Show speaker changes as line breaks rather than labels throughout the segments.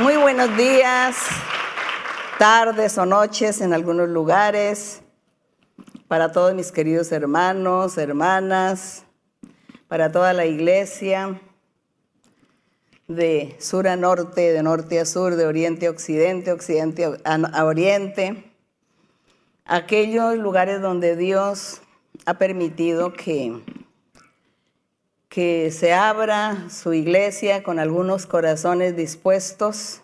Muy buenos días, tardes o noches en algunos lugares, para todos mis queridos hermanos, hermanas, para toda la iglesia, de sur a norte, de norte a sur, de oriente a occidente, occidente a oriente, aquellos lugares donde Dios ha permitido que que se abra su iglesia con algunos corazones dispuestos.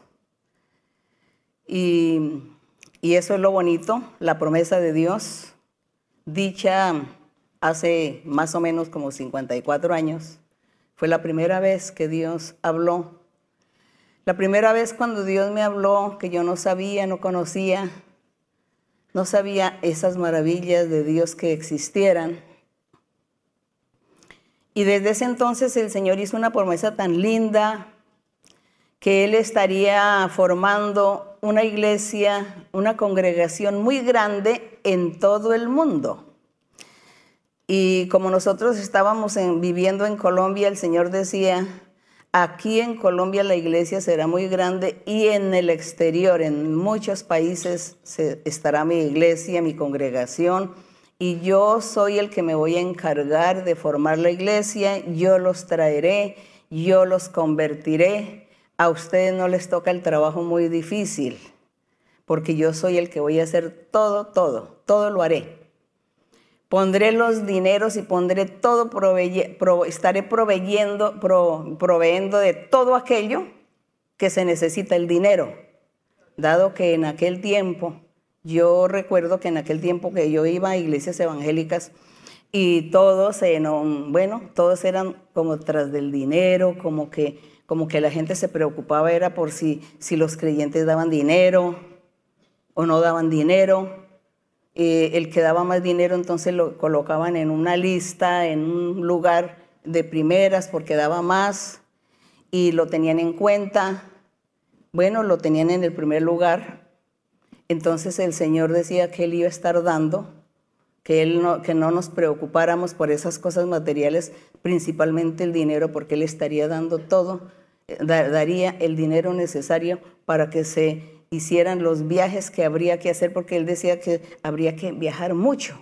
Y, eso es lo bonito, la promesa de Dios, dicha hace más o menos como 54 años. Fue la primera vez que Dios habló. La primera vez cuando Dios me habló, que yo no sabía, no conocía, no sabía esas maravillas de Dios que existieran y desde ese entonces el Señor hizo una promesa tan linda que Él estaría formando una iglesia, una congregación muy grande en todo el mundo. Y como nosotros estábamos viviendo en Colombia, el Señor decía, aquí en Colombia la iglesia será muy grande y en el exterior, en muchos países, estará mi iglesia, mi congregación y yo soy el que me voy a encargar de formar la iglesia, yo los traeré, yo los convertiré. A ustedes no les toca el trabajo muy difícil, porque yo soy el que voy a hacer todo, todo, todo lo haré. Pondré los dineros y pondré todo, estaré proveyendo, proveyendo de todo aquello que se necesita el dinero, dado que en aquel tiempo yo recuerdo que en aquel tiempo que yo iba a iglesias evangélicas y todos, bueno, todos eran como tras del dinero, como que, como que la gente se preocupaba era por si, si los creyentes daban dinero o no daban dinero. Eh, el que daba más dinero entonces lo colocaban en una lista, en un lugar de primeras porque daba más y lo tenían en cuenta. Bueno, lo tenían en el primer lugar entonces el Señor decía que Él iba a estar dando, que, él no, que no nos preocupáramos por esas cosas materiales, principalmente el dinero, porque Él estaría dando todo, eh, daría el dinero necesario para que se hicieran los viajes que habría que hacer, porque Él decía que habría que viajar mucho,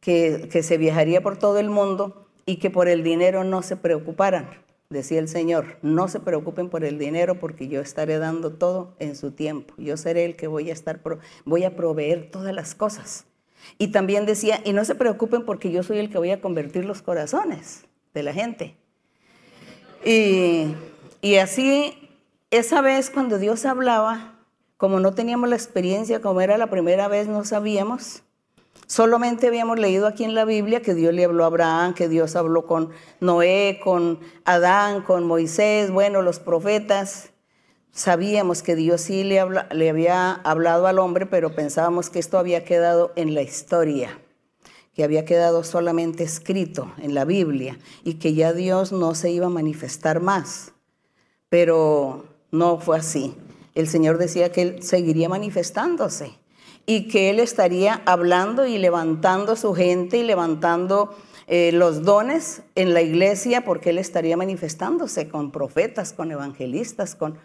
que, que se viajaría por todo el mundo y que por el dinero no se preocuparan decía el Señor, no se preocupen por el dinero porque yo estaré dando todo en su tiempo. Yo seré el que voy a estar, voy a proveer todas las cosas. Y también decía, y no se preocupen porque yo soy el que voy a convertir los corazones de la gente. Y, y así, esa vez cuando Dios hablaba, como no teníamos la experiencia, como era la primera vez, no sabíamos, Solamente habíamos leído aquí en la Biblia que Dios le habló a Abraham, que Dios habló con Noé, con Adán, con Moisés, bueno, los profetas. Sabíamos que Dios sí le, le había hablado al hombre, pero pensábamos que esto había quedado en la historia, que había quedado solamente escrito en la Biblia y que ya Dios no se iba a manifestar más. Pero no fue así. El Señor decía que Él seguiría manifestándose y que Él estaría hablando y levantando su gente y levantando eh, los dones en la iglesia porque Él estaría manifestándose con profetas, con evangelistas, con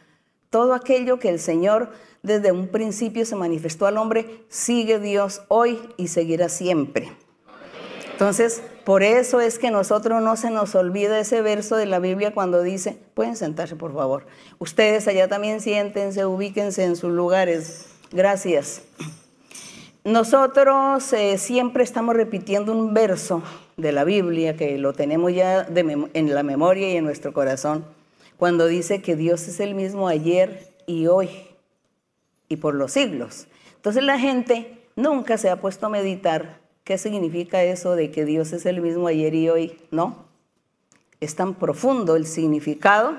todo aquello que el Señor desde un principio se manifestó al hombre, sigue Dios hoy y seguirá siempre. Entonces, por eso es que nosotros no se nos olvida ese verso de la Biblia cuando dice, pueden sentarse por favor, ustedes allá también siéntense, ubíquense en sus lugares. Gracias. Nosotros eh, siempre estamos repitiendo un verso de la Biblia que lo tenemos ya en la memoria y en nuestro corazón, cuando dice que Dios es el mismo ayer y hoy y por los siglos. Entonces la gente nunca se ha puesto a meditar qué significa eso de que Dios es el mismo ayer y hoy, ¿no? Es tan profundo el significado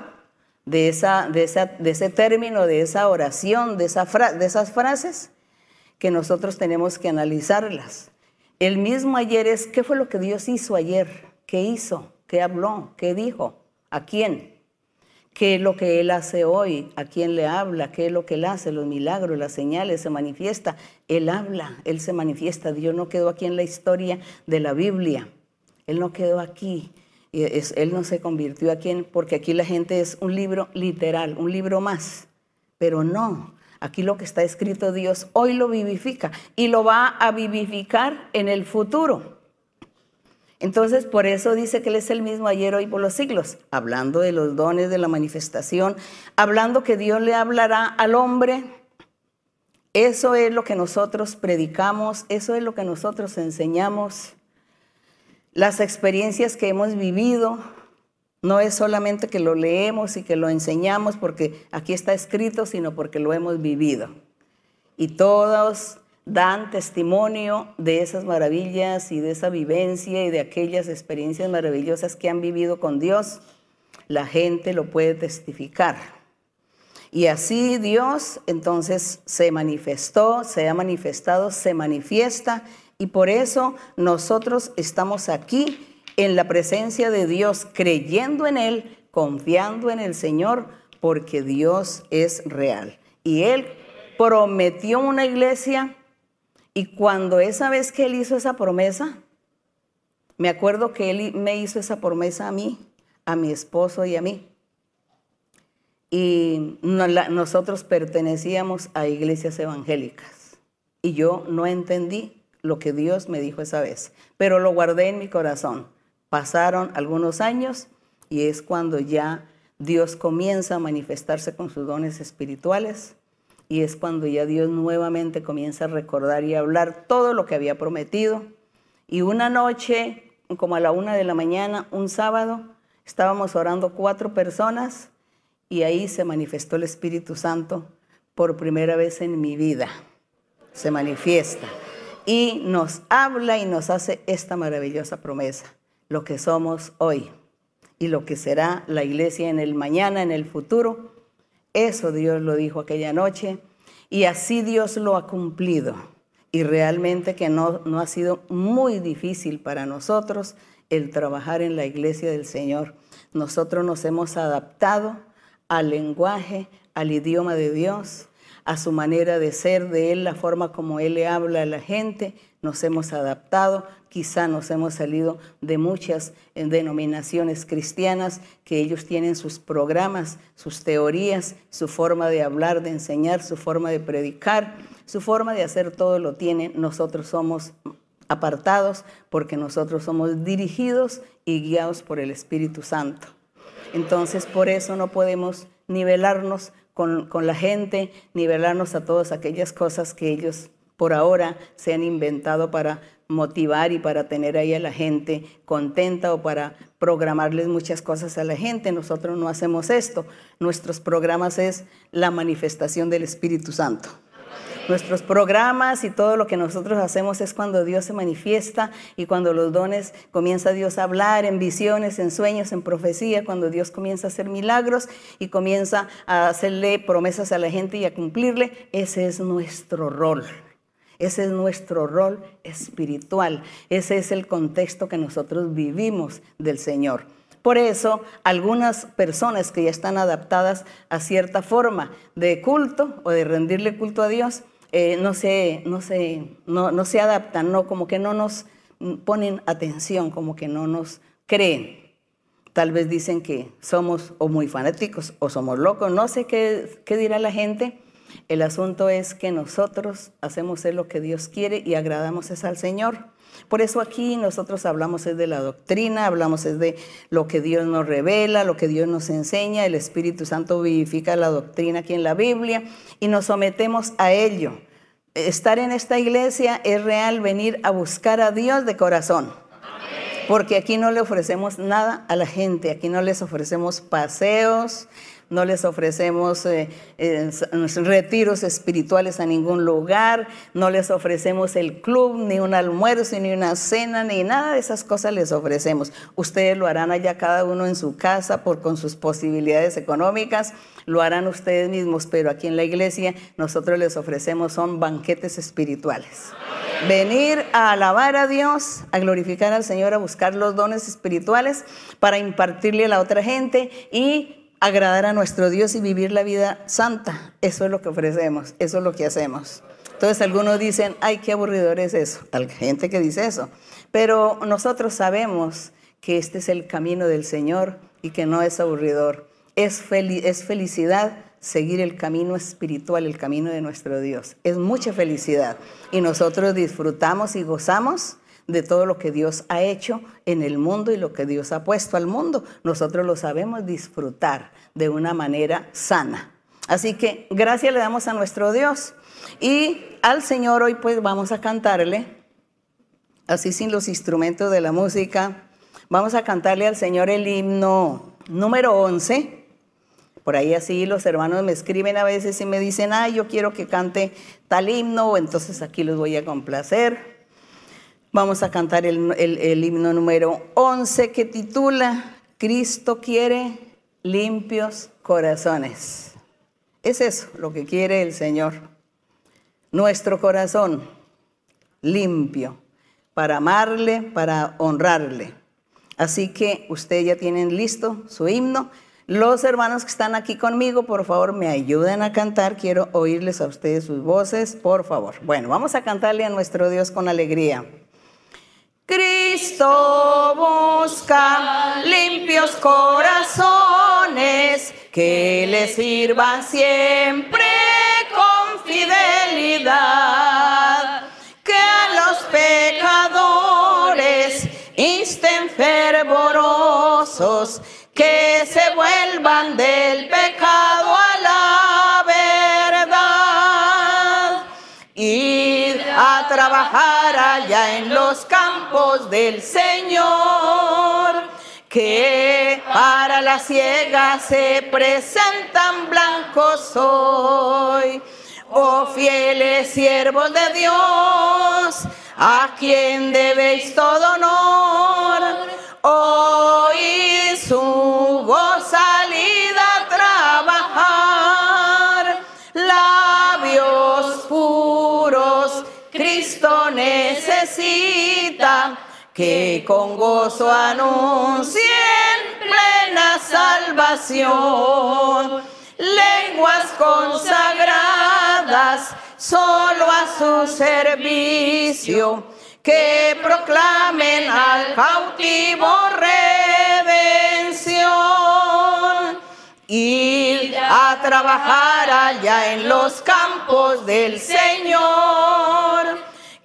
de, esa, de, ese término, de esa oración, de esas frases que nosotros tenemos que analizarlas. El mismo ayer es, ¿qué fue lo que Dios hizo ayer? ¿Qué hizo? ¿Qué habló? ¿Qué dijo? ¿A quién? ¿Qué es lo que Él hace hoy? ¿A quién le habla? ¿Qué es lo que Él hace? Los milagros, las señales, se manifiesta. Él habla, Él se manifiesta. Dios no quedó aquí en la historia de la Biblia. Él no quedó aquí. Él no se convirtió aquí en, porque aquí la gente es un libro literal, un libro más. Pero no, aquí lo que está escrito Dios hoy lo vivifica y lo va a vivificar en el futuro. Entonces, por eso dice que Él es el mismo ayer, hoy, por los siglos, hablando de los dones de la manifestación, hablando que Dios le hablará al hombre. Eso es lo que nosotros predicamos, eso es lo que nosotros enseñamos. Las experiencias que hemos vivido, no es solamente que lo leemos y que lo enseñamos porque aquí está escrito, sino porque lo hemos vivido. Y todos dan testimonio de esas maravillas y de esa vivencia y de aquellas experiencias maravillosas que han vivido con Dios, la gente lo puede testificar. Y así Dios entonces se manifestó, se ha manifestado, se manifiesta y por eso nosotros estamos aquí en la presencia de Dios, creyendo en Él, confiando en el Señor, porque Dios es real. Y Él prometió una iglesia y cuando esa vez que él hizo esa promesa, me acuerdo que él me hizo esa promesa a mí, a mi esposo y a mí. Y nosotros pertenecíamos a iglesias evangélicas. Y yo no entendí lo que Dios me dijo esa vez, pero lo guardé en mi corazón. Pasaron algunos años y es cuando ya Dios comienza a manifestarse con sus dones espirituales y es cuando ya Dios nuevamente comienza a recordar y a hablar todo lo que había prometido. Y una noche, como a la una de la mañana, un sábado, estábamos orando cuatro personas y ahí se manifestó el Espíritu Santo por primera vez en mi vida. Se manifiesta y nos habla y nos hace esta maravillosa promesa, lo que somos hoy y lo que será la iglesia en el mañana, en el futuro eso Dios lo dijo aquella noche y así Dios lo ha cumplido. Y realmente que no, no ha sido muy difícil para nosotros el trabajar en la iglesia del Señor. Nosotros nos hemos adaptado al lenguaje, al idioma de Dios, a su manera de ser, de Él, la forma como Él le habla a la gente. Nos hemos adaptado, quizá nos hemos salido de muchas eh, denominaciones cristianas que ellos tienen sus programas, sus teorías, su forma de hablar, de enseñar, su forma de predicar, su forma de hacer todo lo tienen. Nosotros somos apartados porque nosotros somos dirigidos y guiados por el Espíritu Santo. Entonces, por eso no podemos nivelarnos con, con la gente, nivelarnos a todas aquellas cosas que ellos por ahora se han inventado para motivar y para tener ahí a la gente contenta o para programarles muchas cosas a la gente. Nosotros no hacemos esto. Nuestros programas es la manifestación del Espíritu Santo. Nuestros programas y todo lo que nosotros hacemos es cuando Dios se manifiesta y cuando los dones comienza Dios a hablar en visiones, en sueños, en profecía, cuando Dios comienza a hacer milagros y comienza a hacerle promesas a la gente y a cumplirle. Ese es nuestro rol. Ese es nuestro rol espiritual. Ese es el contexto que nosotros vivimos del Señor. Por eso, algunas personas que ya están adaptadas a cierta forma de culto o de rendirle culto a Dios, eh, no, se, no, se, no, no se adaptan, no, como que no nos ponen atención, como que no nos creen. Tal vez dicen que somos o muy fanáticos o somos locos, no sé qué, qué dirá la gente, el asunto es que nosotros hacemos lo que Dios quiere y agradamos es al Señor. Por eso aquí nosotros hablamos es de la doctrina, hablamos es de lo que Dios nos revela, lo que Dios nos enseña, el Espíritu Santo vivifica la doctrina aquí en la Biblia y nos sometemos a ello. Estar en esta iglesia es real venir a buscar a Dios de corazón. Porque aquí no le ofrecemos nada a la gente, aquí no les ofrecemos paseos, no les ofrecemos eh, eh, retiros espirituales a ningún lugar, no les ofrecemos el club, ni un almuerzo, ni una cena, ni nada de esas cosas les ofrecemos. Ustedes lo harán allá cada uno en su casa por, con sus posibilidades económicas, lo harán ustedes mismos, pero aquí en la iglesia nosotros les ofrecemos son banquetes espirituales. Venir a alabar a Dios, a glorificar al Señor, a buscar los dones espirituales para impartirle a la otra gente y agradar a nuestro Dios y vivir la vida santa. Eso es lo que ofrecemos, eso es lo que hacemos. Entonces algunos dicen, ay, qué aburridor es eso. Hay gente que dice eso. Pero nosotros sabemos que este es el camino del Señor y que no es aburridor. Es, es felicidad seguir el camino espiritual, el camino de nuestro Dios. Es mucha felicidad. Y nosotros disfrutamos y gozamos de todo lo que Dios ha hecho en el mundo y lo que Dios ha puesto al mundo. Nosotros lo sabemos disfrutar de una manera sana. Así que gracias le damos a nuestro Dios. Y al Señor hoy pues vamos a cantarle, así sin los instrumentos de la música, vamos a cantarle al Señor el himno número 11. Por ahí así los hermanos me escriben a veces y me dicen, ay, yo quiero que cante tal himno, entonces aquí los voy a complacer. Vamos a cantar el, himno número 11 que titula Cristo quiere limpios corazones. Es eso lo que quiere el Señor nuestro corazón limpio para amarle, para honrarle. Así que ustedes ya tienen listo su himno. Los hermanos que están aquí conmigo, por favor, me ayuden a cantar. Quiero oírles a ustedes sus voces, por favor. Bueno, vamos a cantarle a nuestro Dios con alegría. Cristo busca limpios corazones que le sirvan siempre fidelidad, que a los pecadores insten fervorosos, que se vuelvan del pecado trabajar allá en los campos del Señor que para la ciega se presentan blancos hoy oh fieles siervos de Dios, a quien debéis todo honor. Hoy que con gozo anuncien plena salvación lenguas consagradas solo a su servicio, que proclamen al cautivo redención. Y a trabajar allá en los campos del Señor,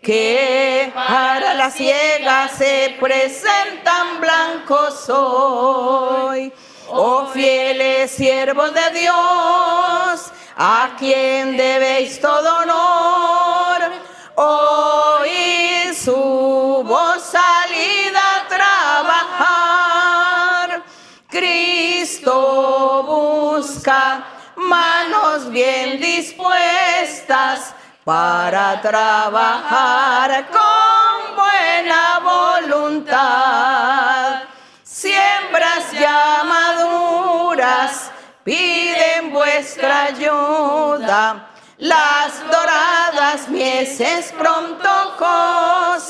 que para la ciega se presentan blancos hoy oh fieles siervos de Dios, a quien debéis todo honor, oíd su voz salida a trabajar. Cristo busca manos bien dispuestas para trabajar con buena voluntad. Siembras ya maduras piden vuestra ayuda. Las doradas mieses pronto cosechad.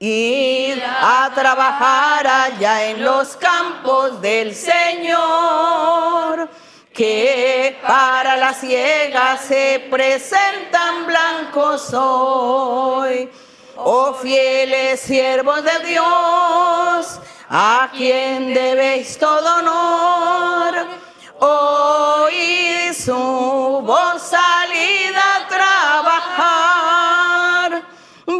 Id a trabajar allá en los campos del Señor, que para la ciega se presentan blancos hoy. Oh fieles siervos de Dios, a quien debéis todo honor. Oíd su voz salida a trabajar,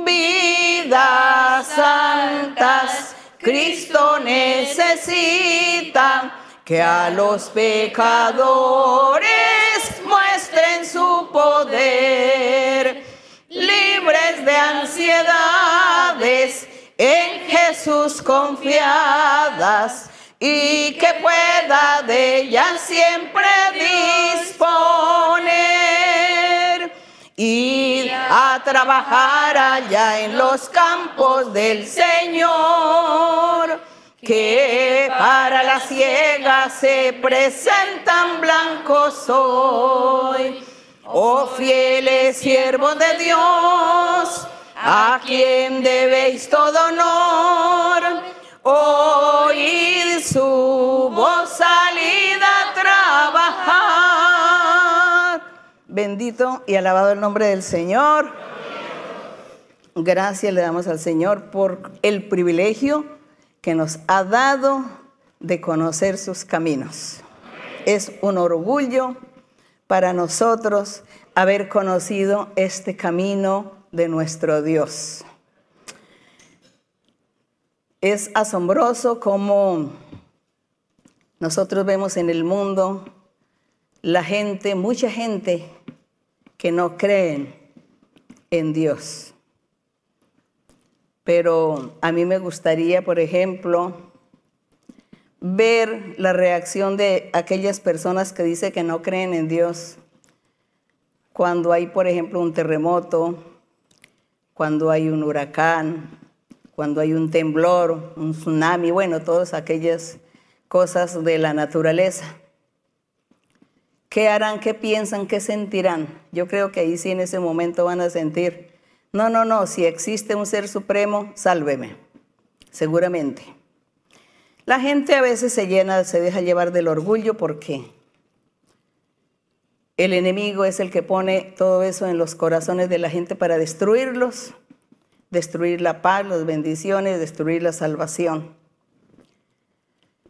vidas santas, Cristo necesita que a los pecadores muestren su poder libres de ansiedades, en Jesús confiadas y que pueda de ellas siempre disponer. Ir a trabajar allá en los campos del Señor, que para la ciega se presentan blancos hoy oh fieles siervos de Dios, a quien debéis todo honor, oíd su voz salida a trabajar. Bendito y alabado el nombre del Señor. gracias le damos al Señor por el privilegio que nos ha dado de conocer sus caminos. Es un orgullo para nosotros haber conocido este camino de nuestro Dios. Es asombroso cómo nosotros vemos en el mundo la gente, mucha gente que no creen en Dios. Pero a mí me gustaría, por ejemplo, ver la reacción de aquellas personas que dicen que no creen en Dios cuando hay, por ejemplo, un terremoto, cuando hay un huracán, cuando hay un temblor, un tsunami, bueno, todas aquellas cosas de la naturaleza. ¿Qué harán? ¿Qué piensan? ¿Qué sentirán? Yo creo que ahí sí en ese momento van a sentir, no, no, no, si existe un ser supremo, sálveme, seguramente. La gente a veces se llena, se deja llevar del orgullo porque el enemigo es el que pone todo eso en los corazones de la gente para destruirlos, destruir la paz, las bendiciones, destruir la salvación.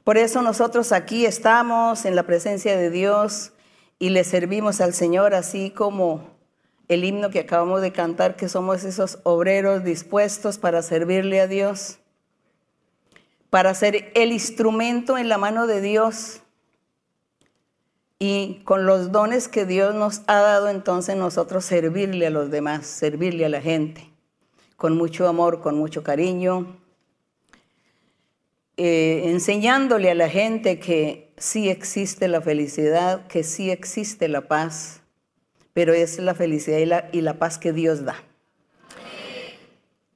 Por eso nosotros aquí estamos en la presencia de Dios y le servimos al Señor así como el himno que acabamos de cantar, que somos esos obreros dispuestos para servirle a Dios, para ser el instrumento en la mano de Dios. Y con los dones que Dios nos ha dado, entonces nosotros servirle a los demás, servirle a la gente, con mucho amor, con mucho cariño, eh, enseñándole a la gente que sí existe la felicidad, que sí existe la paz, pero es la felicidad y la, y la paz que Dios da.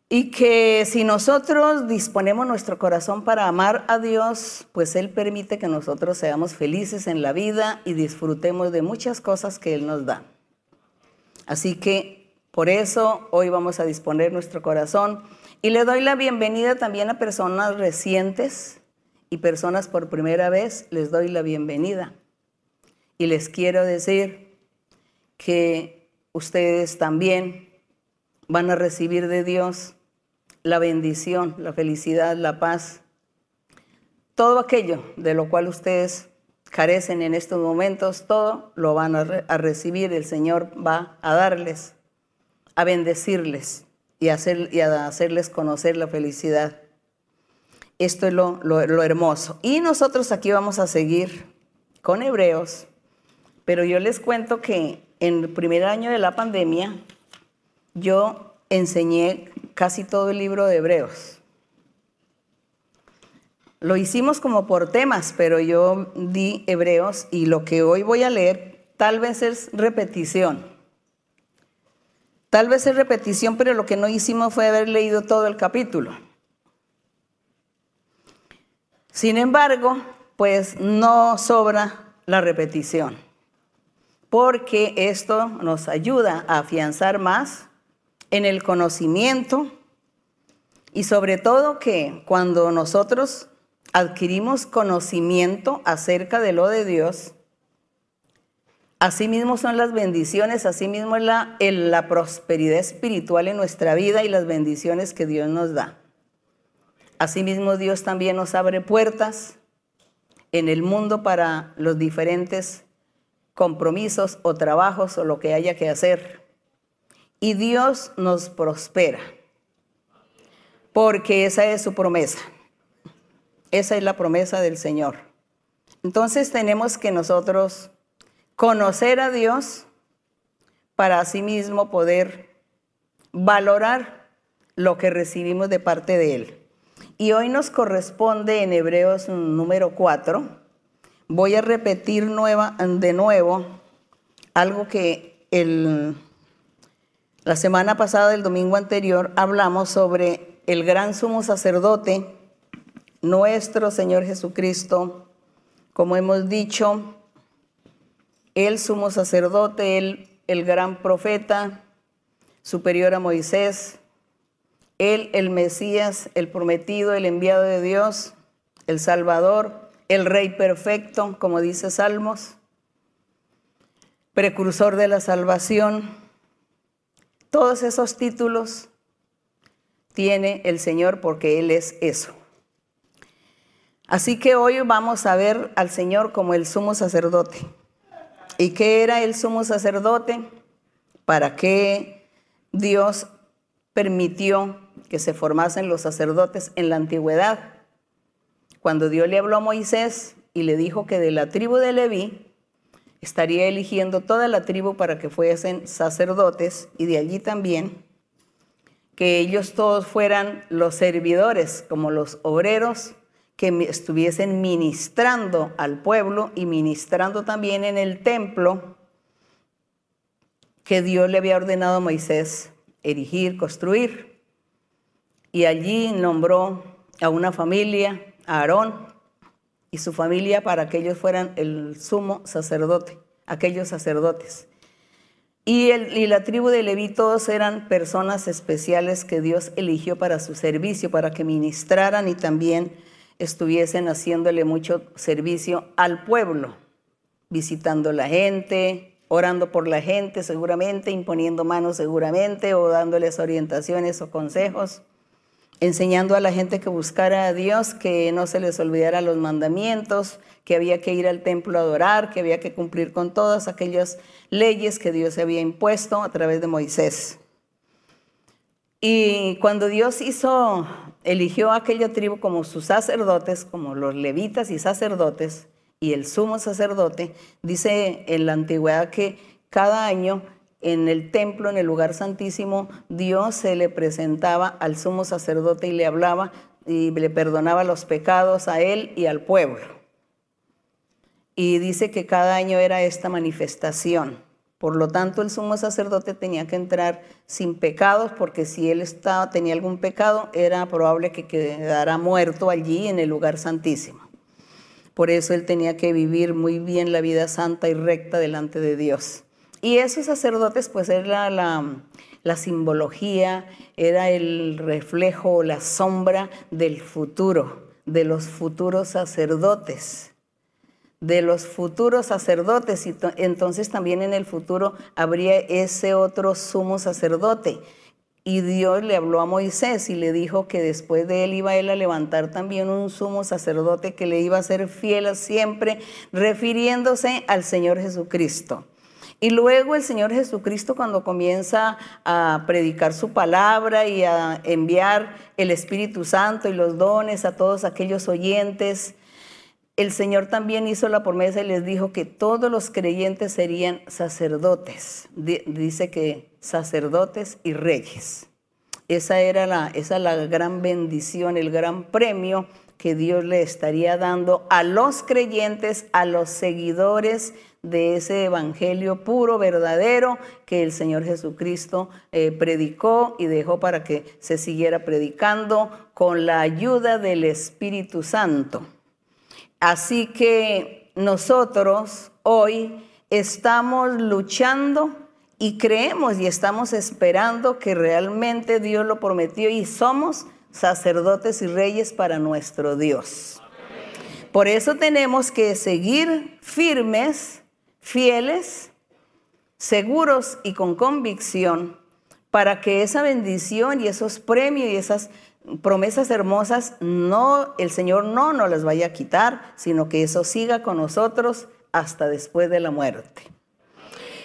Y que si nosotros disponemos nuestro corazón para amar a Dios, pues Él permite que nosotros seamos felices en la vida y disfrutemos de muchas cosas que Él nos da. Así que por eso hoy vamos a disponer nuestro corazón y le doy la bienvenida también a personas recientes y personas por primera vez, les doy la bienvenida. Y les quiero decir que ustedes también van a recibir de Dios la bendición, la felicidad, la paz, todo aquello de lo cual ustedes carecen en estos momentos, todo lo van a, recibir, el Señor va a darles, a bendecirles y, a hacerles conocer la felicidad. Esto es lo hermoso. Y nosotros aquí vamos a seguir con Hebreos, pero yo les cuento que en el primer año de la pandemia yo enseñé casi todo el libro de Hebreos. Lo hicimos como por temas, pero yo di Hebreos y lo que hoy voy a leer tal vez es repetición. Tal vez es repetición, pero lo que no hicimos fue haber leído todo el capítulo. Sin embargo, pues no sobra la repetición, porque esto nos ayuda a afianzar más en el conocimiento y sobre todo que cuando nosotros adquirimos conocimiento acerca de lo de Dios, asimismo son las bendiciones, asimismo es la, la prosperidad espiritual en nuestra vida y las bendiciones que Dios nos da. Asimismo Dios también nos abre puertas en el mundo para los diferentes compromisos o trabajos o lo que haya que hacer y Dios nos prospera, porque esa es su promesa. Esa es la promesa del Señor. Entonces tenemos que nosotros conocer a Dios para asimismo poder valorar lo que recibimos de parte de Él. Y hoy nos corresponde en Hebreos número 4. Voy a repetir de nuevo algo que la semana pasada, el domingo anterior, hablamos sobre el gran sumo sacerdote, nuestro Señor Jesucristo. Como hemos dicho, el sumo sacerdote, el, el gran profeta, superior a Moisés, él, el Mesías, el prometido, el enviado de Dios, el Salvador, el Rey perfecto, como dice Salmos, precursor de la salvación, todos esos títulos tiene el Señor porque Él es eso. Así que hoy vamos a ver al Señor como el sumo sacerdote. ¿Y qué era el sumo sacerdote? ¿Para qué Dios permitió que se formasen los sacerdotes en la antigüedad? Cuando Dios le habló a Moisés y le dijo que de la tribu de Leví estaría eligiendo toda la tribu para que fuesen sacerdotes y de allí también que ellos todos fueran los servidores, como los obreros que estuviesen ministrando al pueblo y ministrando también en el templo que Dios le había ordenado a Moisés erigir, construir. Y allí nombró a una familia, Aarón y su familia, para que ellos fueran el sumo sacerdote, aquellos sacerdotes. Y, y, la tribu de Leví todos eran personas especiales que Dios eligió para su servicio, para que ministraran y también estuviesen haciéndole mucho servicio al pueblo, visitando la gente, orando por la gente seguramente, imponiendo manos seguramente o dándoles orientaciones o consejos, enseñando a la gente que buscara a Dios, que no se les olvidara los mandamientos, que había que ir al templo a adorar, que había que cumplir con todas aquellas leyes que Dios había impuesto a través de Moisés. Y cuando Dios hizo, eligió a aquella tribu como sus sacerdotes, como los levitas y sacerdotes, y el sumo sacerdote, dice en la antigüedad que cada año en el templo, en el lugar santísimo, Dios se le presentaba al sumo sacerdote y le hablaba y le perdonaba los pecados a él y al pueblo. Y dice que cada año era esta manifestación. Por lo tanto, el sumo sacerdote tenía que entrar sin pecados, porque si él tenía algún pecado, era probable que quedara muerto allí en el lugar santísimo. Por eso él tenía que vivir muy bien la vida santa y recta delante de Dios. Y esos sacerdotes, pues era la, simbología, era el reflejo, la sombra del futuro, de los futuros sacerdotes de los futuros sacerdotes y entonces también en el futuro habría ese otro sumo sacerdote. Y Dios le habló a Moisés y le dijo que después de él iba él a levantar también un sumo sacerdote que le iba a ser fiel siempre, refiriéndose al Señor Jesucristo. Y luego el Señor Jesucristo cuando comienza a predicar su palabra y a enviar el Espíritu Santo y los dones a todos aquellos oyentes, el Señor también hizo la promesa y les dijo que todos los creyentes serían sacerdotes. Dice que sacerdotes y reyes. Esa era la, esa la gran bendición, el gran premio que Dios le estaría dando a los creyentes, a los seguidores de ese evangelio puro, verdadero, que el Señor Jesucristo eh, predicó y dejó para que se siguiera predicando con la ayuda del Espíritu Santo. Así que nosotros hoy estamos luchando y creemos y estamos esperando que realmente Dios lo prometió y somos sacerdotes y reyes para nuestro Dios. Por eso tenemos que seguir firmes, fieles, seguros y con convicción para que esa bendición y esos premios y esas promesas hermosas, no, el Señor no nos las vaya a quitar, sino que eso siga con nosotros hasta después de la muerte.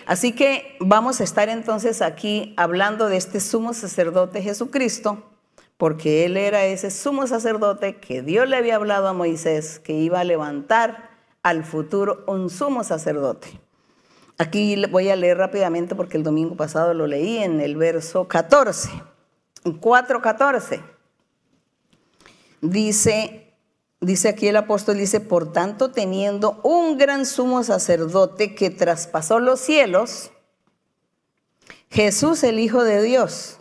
Así que vamos a estar entonces aquí hablando de este sumo sacerdote Jesucristo, porque Él era ese sumo sacerdote que Dios le había hablado a Moisés, que iba a levantar al futuro un sumo sacerdote. Aquí voy a leer rápidamente porque el domingo pasado lo leí en el verso 14, 4.14. Dice, dice aquí el apóstol, dice, por tanto, teniendo un gran sumo sacerdote que traspasó los cielos, Jesús el Hijo de Dios.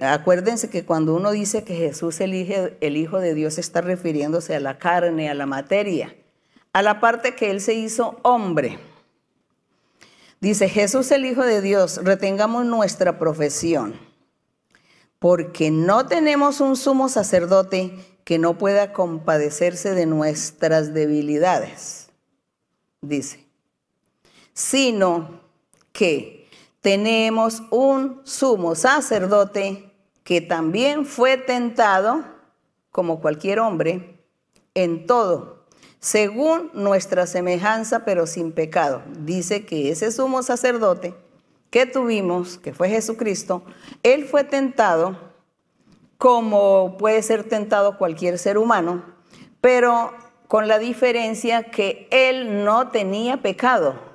Acuérdense que cuando uno dice que Jesús elige el Hijo de Dios está refiriéndose a la carne, a la materia, a la parte que Él se hizo hombre. Dice Jesús el Hijo de Dios, retengamos nuestra profesión porque no tenemos un sumo sacerdote que no pueda compadecerse de nuestras debilidades, dice, sino que tenemos un sumo sacerdote que también fue tentado como cualquier hombre en todo, según nuestra semejanza, pero sin pecado. Dice que ese sumo sacerdote que tuvimos, que fue Jesucristo, él fue tentado como puede ser tentado cualquier ser humano, pero con la diferencia que él no tenía pecado.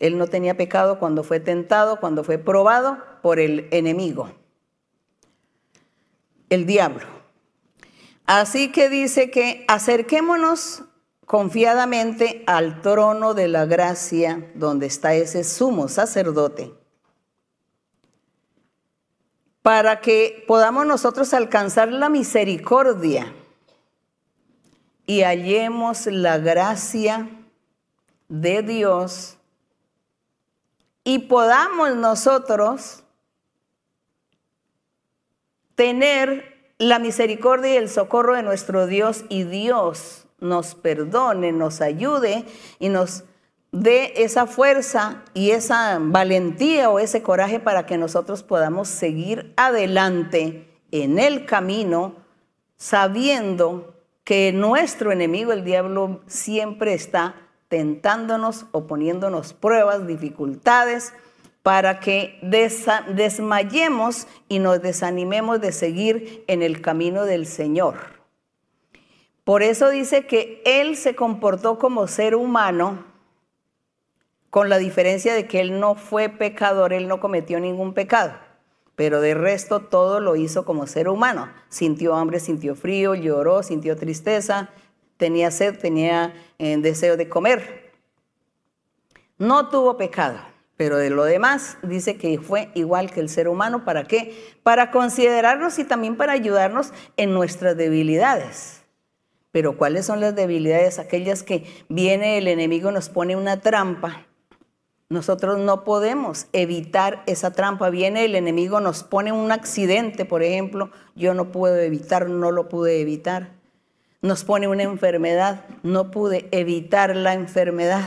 Él no tenía pecado cuando fue tentado, cuando fue probado por el enemigo, el diablo. Así que dice que acerquémonos confiadamente al trono de la gracia donde está ese sumo sacerdote, para que podamos nosotros alcanzar la misericordia y hallemos la gracia de Dios y podamos nosotros tener la misericordia y el socorro de nuestro Dios y Dios nos perdone, nos ayude y nos dé esa fuerza y esa valentía o ese coraje para que nosotros podamos seguir adelante en el camino sabiendo que nuestro enemigo, el diablo, siempre está tentándonos o poniéndonos pruebas, dificultades, para que desmayemos y nos desanimemos de seguir en el camino del Señor. Por eso dice que Él se comportó como ser humano, con la diferencia de que Él no fue pecador, Él no cometió ningún pecado pero de resto todo lo hizo como ser humano. Sintió hambre, sintió frío, lloró, sintió tristeza, tenía sed, tenía eh, deseo de comer. No tuvo pecado, pero de lo demás dice que fue igual que el ser humano. ¿Para qué? Para considerarnos y también para ayudarnos en nuestras debilidades. Pero ¿cuáles son las debilidades? Aquellas que viene el enemigo, nos pone una trampa nosotros no podemos evitar esa trampa. Viene el enemigo, nos pone un accidente, por ejemplo, yo no puedo evitar, no lo pude evitar. Nos pone una enfermedad, no pude evitar la enfermedad.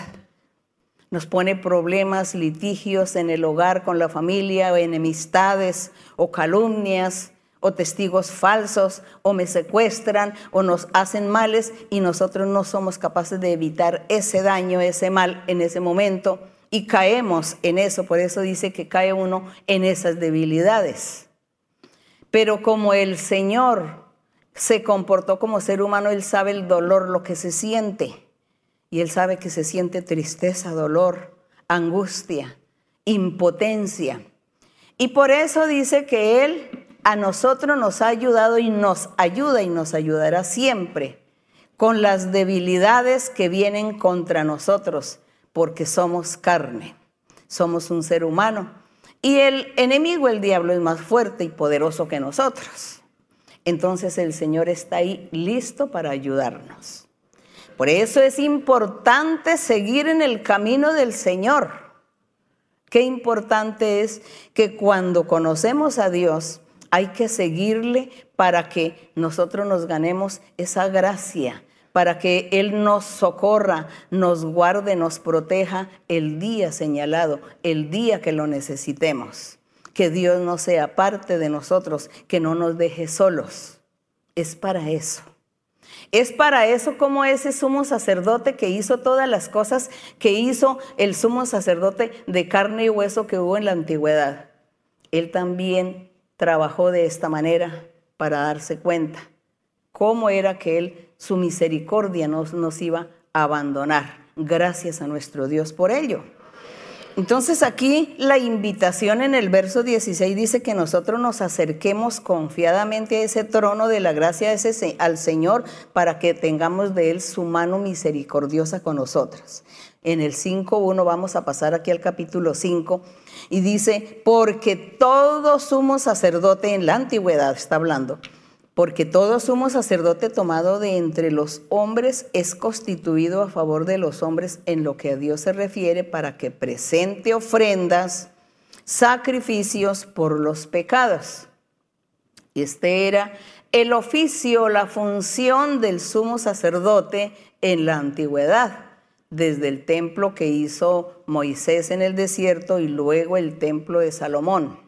Nos pone problemas, litigios en el hogar con la familia, o enemistades o calumnias o testigos falsos o me secuestran o nos hacen males y nosotros no somos capaces de evitar ese daño, ese mal en ese momento y caemos en eso, por eso dice que cae uno en esas debilidades. Pero como el Señor se comportó como ser humano, Él sabe el dolor, lo que se siente. Y Él sabe que se siente tristeza, dolor, angustia, impotencia. Y por eso dice que Él a nosotros nos ha ayudado y nos ayuda y nos ayudará siempre con las debilidades que vienen contra nosotros porque somos carne, somos un ser humano. Y el enemigo, el diablo, es más fuerte y poderoso que nosotros. Entonces el Señor está ahí listo para ayudarnos. Por eso es importante seguir en el camino del Señor. Qué importante es que cuando conocemos a Dios hay que seguirle para que nosotros nos ganemos esa gracia, para que Él nos socorra, nos guarde, nos proteja el día señalado, el día que lo necesitemos. Que Dios no sea parte de nosotros, que no nos deje solos. Es para eso. Es para eso como ese sumo sacerdote que hizo todas las cosas que hizo el sumo sacerdote de carne y hueso que hubo en la antigüedad. Él también trabajó de esta manera para darse cuenta cómo era que Él, su misericordia nos, nos iba a abandonar. Gracias a nuestro Dios por ello. Entonces aquí la invitación en el verso 16 dice que nosotros nos acerquemos confiadamente a ese trono de la gracia al Señor para que tengamos de Él su mano misericordiosa con nosotros. En el 5.1 vamos a pasar aquí al capítulo 5 y dice, porque todo sumo sacerdote en la antigüedad está hablando porque todo sumo sacerdote tomado de entre los hombres es constituido a favor de los hombres en lo que a Dios se refiere para que presente ofrendas, sacrificios por los pecados. Este era el oficio, la función del sumo sacerdote en la antigüedad, desde el templo que hizo Moisés en el desierto y luego el templo de Salomón.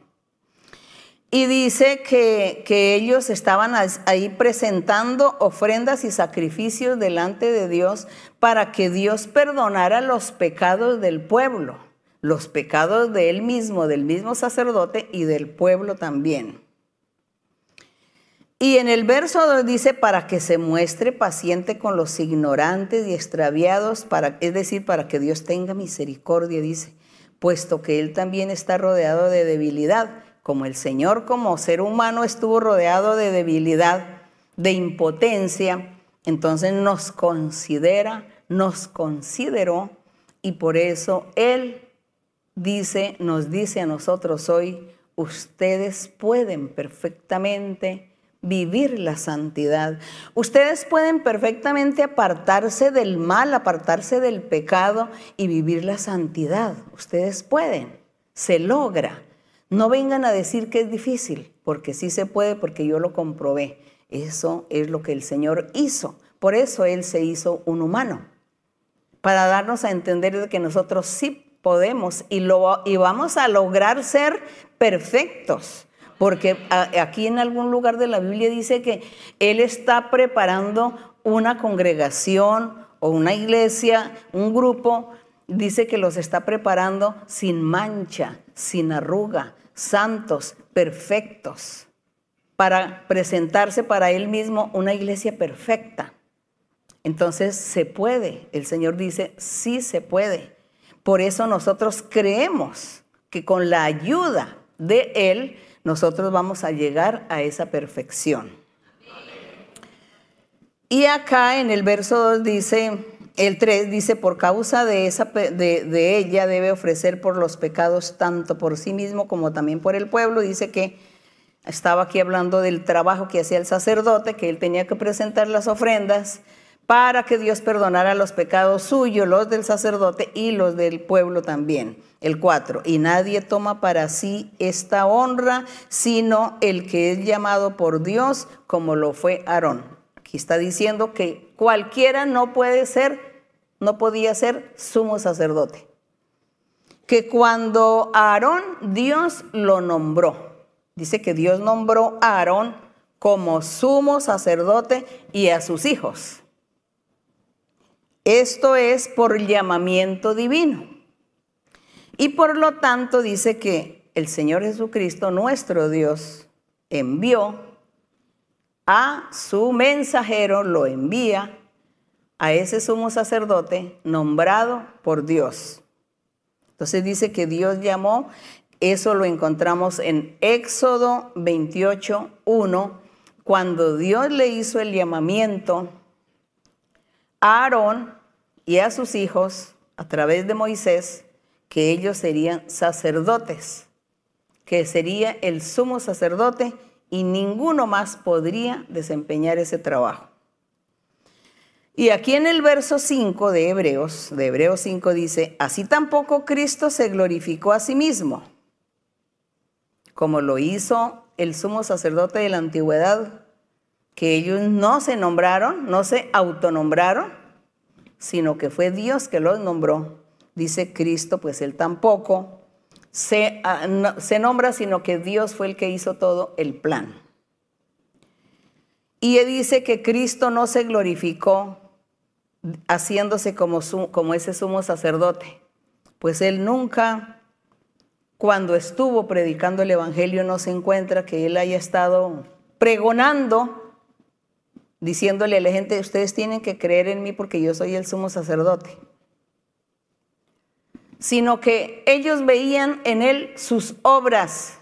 Y dice que, que, ellos estaban ahí presentando ofrendas y sacrificios delante de Dios para que Dios perdonara los pecados del pueblo, los pecados de él mismo, del mismo sacerdote y del pueblo también. Y en el verso 2 dice, para que se muestre paciente con los ignorantes y extraviados, para, es decir, para que Dios tenga misericordia, dice, puesto que Él también está rodeado de debilidad, como el Señor como ser humano estuvo rodeado de debilidad, de impotencia, entonces nos considera, nos consideró, y por eso Él dice, nos dice a nosotros hoy, ustedes pueden perfectamente vivir la santidad. Ustedes pueden perfectamente apartarse del mal, apartarse del pecado y vivir la santidad. Ustedes pueden, se logra. No vengan a decir que es difícil, porque sí se puede, porque yo lo comprobé. Eso es lo que el Señor hizo. Por eso Él se hizo un humano, para darnos a entender que nosotros sí podemos y, lo, y vamos a lograr ser perfectos porque aquí en algún lugar de la Biblia dice que Él está preparando una congregación o una iglesia, un grupo, dice que los está preparando sin mancha, sin arruga, santos, perfectos, para presentarse para Él mismo una iglesia perfecta. Entonces se puede, el Señor dice, sí se puede. Por eso nosotros creemos que con la ayuda de Él nosotros vamos a llegar a esa perfección. Y acá en el verso 2 dice, el 3 dice, por causa de, esa, de, de, ella debe ofrecer por los pecados tanto por sí mismo como también por el pueblo. Dice que estaba aquí hablando del trabajo que hacía el sacerdote, que él tenía que presentar las ofrendas para que Dios perdonara los pecados suyos, los del sacerdote y los del pueblo también. El 4, y nadie toma para sí esta honra, sino el que es llamado por Dios, como lo fue Aarón. Aquí está diciendo que cualquiera no puede ser, no podía ser sumo sacerdote. Que cuando Aarón, Dios lo nombró. Dice que Dios nombró a Aarón como sumo sacerdote y a sus hijos. Esto es por llamamiento divino. Y por lo tanto dice que el Señor Jesucristo, nuestro Dios, envió a su mensajero, lo envía a ese sumo sacerdote nombrado por Dios. Entonces dice que Dios llamó, eso lo encontramos en Éxodo 28, 1, cuando Dios le hizo el llamamiento a Aarón y a sus hijos a través de Moisés que ellos serían sacerdotes, que sería el sumo sacerdote y ninguno más podría desempeñar ese trabajo. Y aquí en el verso 5 de Hebreos, de Hebreos 5 dice, así tampoco Cristo se glorificó a sí mismo, como lo hizo el sumo sacerdote de la antigüedad, que ellos no se nombraron, no se autonombraron, sino que fue Dios que los nombró dice Cristo, pues él tampoco se, ah, se nombra, sino que Dios fue el que hizo todo el plan. Y dice que Cristo no se glorificó haciéndose como, como ese sumo sacerdote, pues él nunca, cuando estuvo predicando el Evangelio, no se encuentra que él haya estado pregonando diciéndole a la gente, ustedes tienen que creer en mí porque yo soy el sumo sacerdote sino que ellos veían en él sus obras,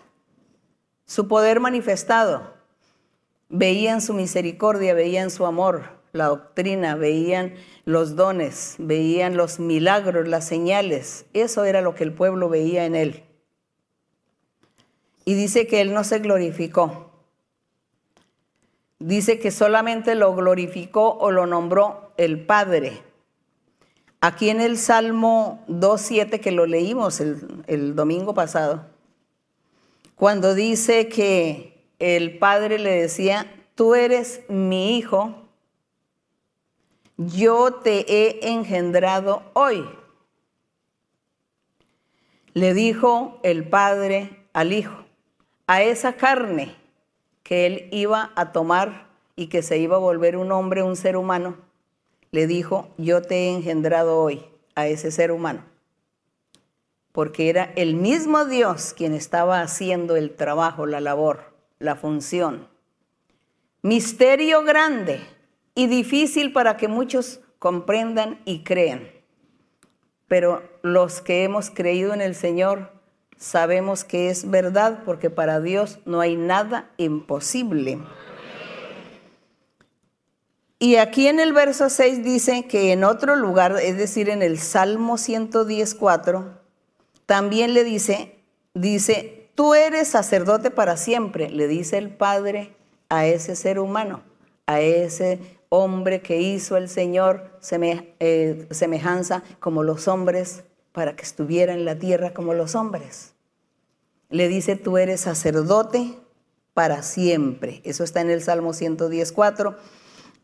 su poder manifestado, veían su misericordia, veían su amor, la doctrina, veían los dones, veían los milagros, las señales. Eso era lo que el pueblo veía en él. Y dice que él no se glorificó. Dice que solamente lo glorificó o lo nombró el Padre. Aquí en el Salmo 2.7 que lo leímos el, domingo pasado, cuando dice que el padre le decía, tú eres mi hijo, yo te he engendrado hoy. Le dijo el padre al hijo, a esa carne que él iba a tomar y que se iba a volver un hombre, un ser humano, le dijo, yo te he engendrado hoy a ese ser humano. Porque era el mismo Dios quien estaba haciendo el trabajo, la labor, la función. Misterio grande y difícil para que muchos comprendan y crean. Pero los que hemos creído en el Señor sabemos que es verdad porque para Dios no hay nada imposible. Y aquí en el verso 6 dice que en otro lugar, es decir, en el Salmo 114, también le dice, dice, tú eres sacerdote para siempre, le dice el Padre a ese ser humano, a ese hombre que hizo el Señor eh, semejanza como los hombres para que estuviera en la tierra como los hombres. Le dice, tú eres sacerdote para siempre. Eso está en el Salmo 114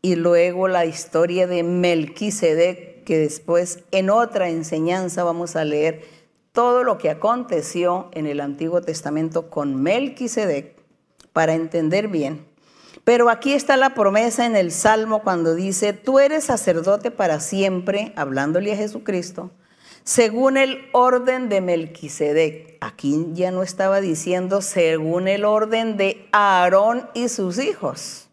y luego la historia de Melquisedec, que después en otra enseñanza vamos a leer todo lo que aconteció en el Antiguo Testamento con Melquisedec para entender bien. Pero aquí está la promesa en el Salmo cuando dice, tú eres sacerdote para siempre, hablándole a Jesucristo, según el orden de Melquisedec. Aquí ya no estaba diciendo según el orden de Aarón y sus hijos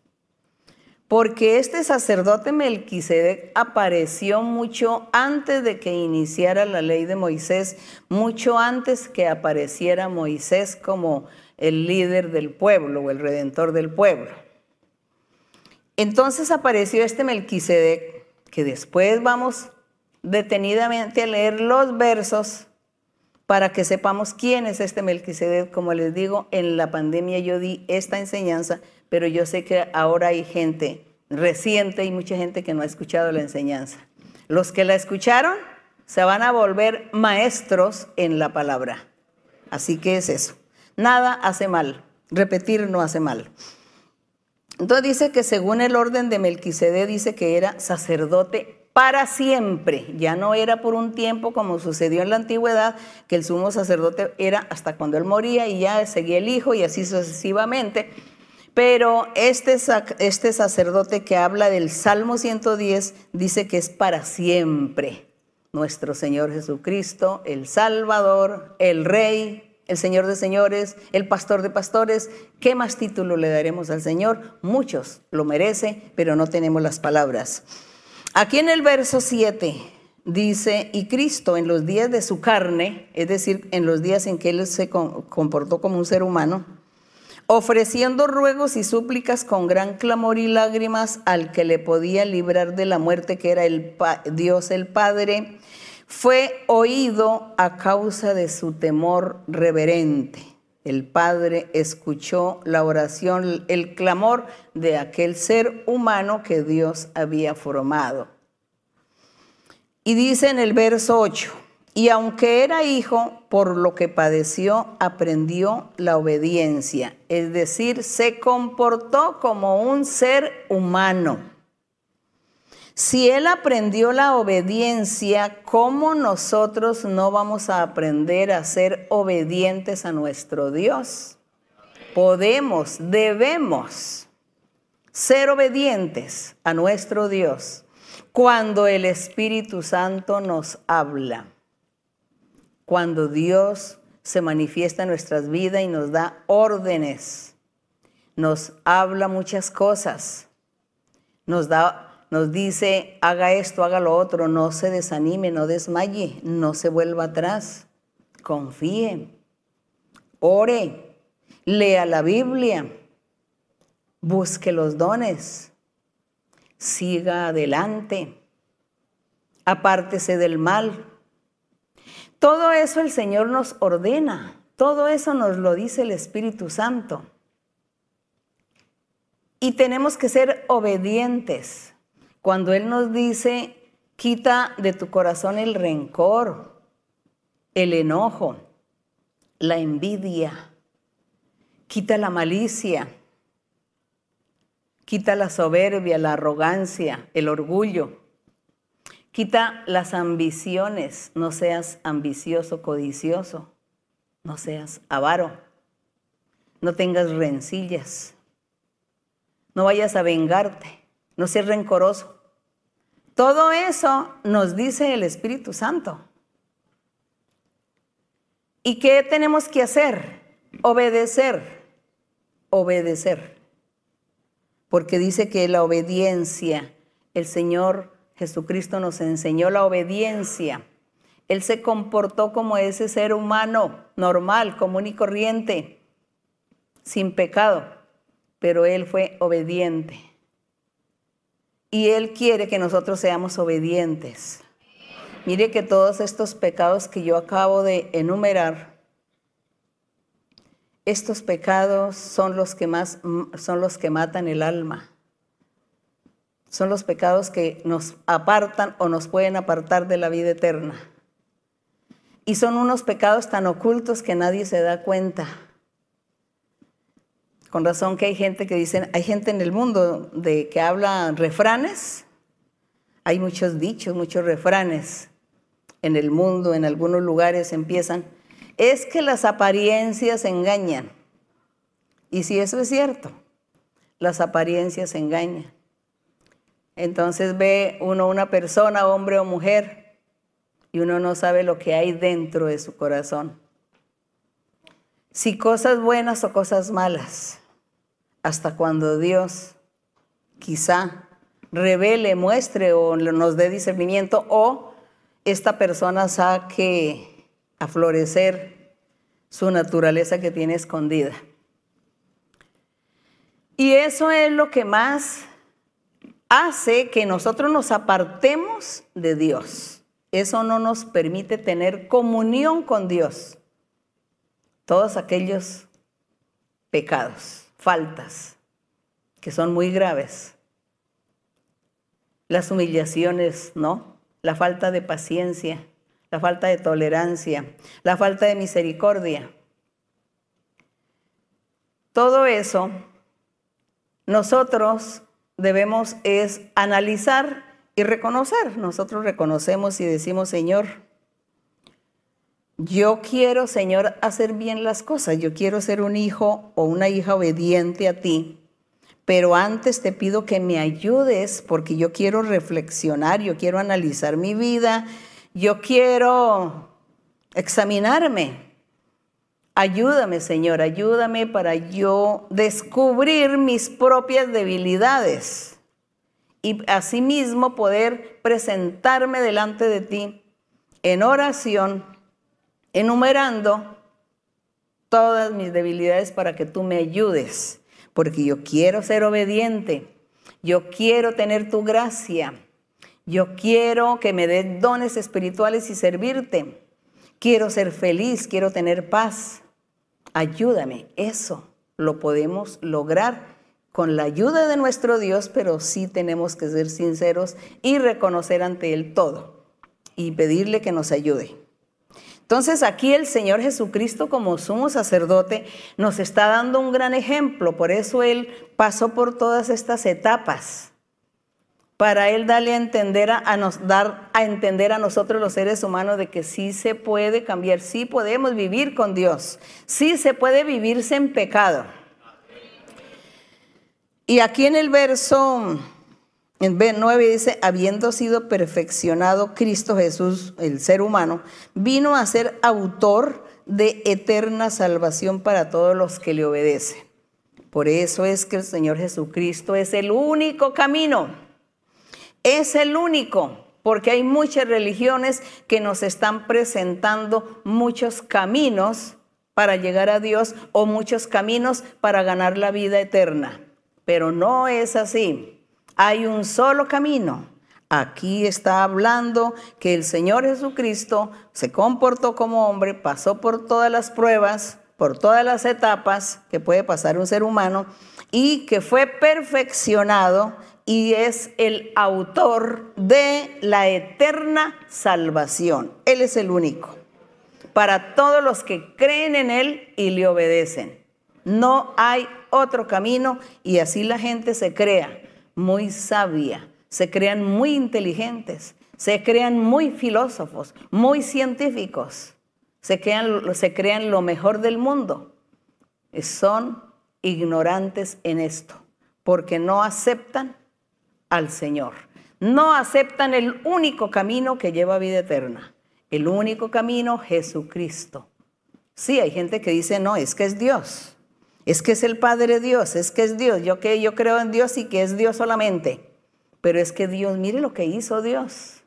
porque este sacerdote Melquisedec apareció mucho antes de que iniciara la ley de Moisés, mucho antes que apareciera Moisés como el líder del pueblo o el redentor del pueblo. Entonces apareció este Melquisedec, que después vamos detenidamente a leer los versos para que sepamos quién es este Melquisedec. Como les digo, en la pandemia yo di esta enseñanza pero yo sé que ahora hay gente reciente y mucha gente que no ha escuchado la enseñanza. Los que la escucharon se van a volver maestros en la palabra. Así que es eso. Nada hace mal. Repetir no hace mal. Entonces dice que según el orden de Melquisede dice que era sacerdote para siempre. Ya no era por un tiempo como sucedió en la antigüedad, que el sumo sacerdote era hasta cuando él moría y ya seguía el hijo y así sucesivamente pero este, este sacerdote que habla del Salmo 110 dice que es para siempre. Nuestro Señor Jesucristo, el Salvador, el Rey, el Señor de señores, el Pastor de pastores. ¿Qué más título le daremos al Señor? Muchos lo merece, pero no tenemos las palabras. Aquí en el verso 7 dice, y Cristo en los días de su carne, es decir, en los días en que Él se comportó como un ser humano, ofreciendo ruegos y súplicas con gran clamor y lágrimas al que le podía librar de la muerte, que era el Dios el Padre, fue oído a causa de su temor reverente. El Padre escuchó la oración, el clamor de aquel ser humano que Dios había formado. Y dice en el verso 8, y aunque era hijo, por lo que padeció, aprendió la obediencia, es decir, se comportó como un ser humano. Si él aprendió la obediencia, ¿cómo nosotros no vamos a aprender a ser obedientes a nuestro Dios? Podemos, debemos ser obedientes a nuestro Dios cuando el Espíritu Santo nos habla cuando Dios se manifiesta en nuestras vidas y nos da órdenes, nos habla muchas cosas, nos da, nos dice, haga esto, haga lo otro, no se desanime, no desmaye, no se vuelva atrás, confíe, ore, lea la Biblia, busque los dones, siga adelante, apártese del mal todo eso el Señor nos ordena, todo eso nos lo dice el Espíritu Santo. Y tenemos que ser obedientes. Cuando Él nos dice, quita de tu corazón el rencor, el enojo, la envidia, quita la malicia, quita la soberbia, la arrogancia, el orgullo. Quita las ambiciones, no seas ambicioso, codicioso, no seas avaro. no tengas rencillas, no vayas a vengarte, no seas rencoroso. Todo eso nos dice el Espíritu Santo. ¿Y qué tenemos que hacer? Obedecer, obedecer. Porque dice que la obediencia, el Señor Jesucristo nos enseñó la obediencia. Él se comportó como ese ser humano normal, común y corriente, sin pecado, pero Él fue obediente. Y Él quiere que nosotros seamos obedientes. Mire que todos estos pecados que yo acabo de enumerar, estos pecados son los que más son los que matan el alma. Son los pecados que nos apartan o nos pueden apartar de la vida eterna. Y son unos pecados tan ocultos que nadie se da cuenta. Con razón que hay gente que dicen, hay gente en el mundo de que habla refranes. Hay muchos dichos, muchos refranes en el mundo, en algunos lugares empiezan. Es que las apariencias engañan. Y si eso es cierto, las apariencias engañan. Entonces ve uno una persona, hombre o mujer, y uno no sabe lo que hay dentro de su corazón. Si cosas buenas o cosas malas, hasta cuando Dios quizá revele, muestre o nos dé discernimiento o esta persona saque a florecer su naturaleza que tiene escondida. Y eso es lo que más hace que nosotros nos apartemos de Dios. Eso no nos permite tener comunión con Dios. Todos aquellos pecados, faltas, que son muy graves. Las humillaciones, ¿no? La falta de paciencia, la falta de tolerancia, la falta de misericordia. Todo eso nosotros debemos es analizar y reconocer. Nosotros reconocemos y decimos, Señor, yo quiero, Señor, hacer bien las cosas. Yo quiero ser un hijo o una hija obediente a ti. Pero antes te pido que me ayudes porque yo quiero reflexionar, yo quiero analizar mi vida, yo quiero examinarme. Ayúdame, Señor, ayúdame para yo descubrir mis propias debilidades y asimismo poder presentarme delante de ti en oración, enumerando todas mis debilidades para que tú me ayudes, porque yo quiero ser obediente, yo quiero tener tu gracia, yo quiero que me des dones espirituales y servirte, quiero ser feliz, quiero tener paz. Ayúdame, eso lo podemos lograr con la ayuda de nuestro Dios, pero sí tenemos que ser sinceros y reconocer ante Él todo y pedirle que nos ayude. Entonces aquí el Señor Jesucristo como sumo sacerdote nos está dando un gran ejemplo, por eso Él pasó por todas estas etapas, para Él darle a entender a, nos, dar a entender a nosotros los seres humanos de que sí se puede cambiar, sí podemos vivir con Dios, sí se puede vivirse en pecado. Y aquí en el verso en B9 dice, habiendo sido perfeccionado Cristo Jesús, el ser humano, vino a ser autor de eterna salvación para todos los que le obedecen. Por eso es que el Señor Jesucristo es el único camino. Es el único, porque hay muchas religiones que nos están presentando muchos caminos para llegar a Dios o muchos caminos para ganar la vida eterna pero no es así. Hay un solo camino. Aquí está hablando que el Señor Jesucristo se comportó como hombre, pasó por todas las pruebas, por todas las etapas que puede pasar un ser humano y que fue perfeccionado y es el autor de la eterna salvación. Él es el único. Para todos los que creen en Él y le obedecen. No hay otro camino y así la gente se crea muy sabia, se crean muy inteligentes, se crean muy filósofos, muy científicos, se crean, lo mejor del mundo. son ignorantes en esto, porque no aceptan al Señor. No aceptan el único camino que lleva a vida eterna. El único camino, Jesucristo. Sí, hay gente que dice, no, es que es Dios. Es que es el Padre Dios, es que es Dios. Yo que yo creo en Dios y que es Dios solamente. Pero es que Dios, mire lo que hizo Dios.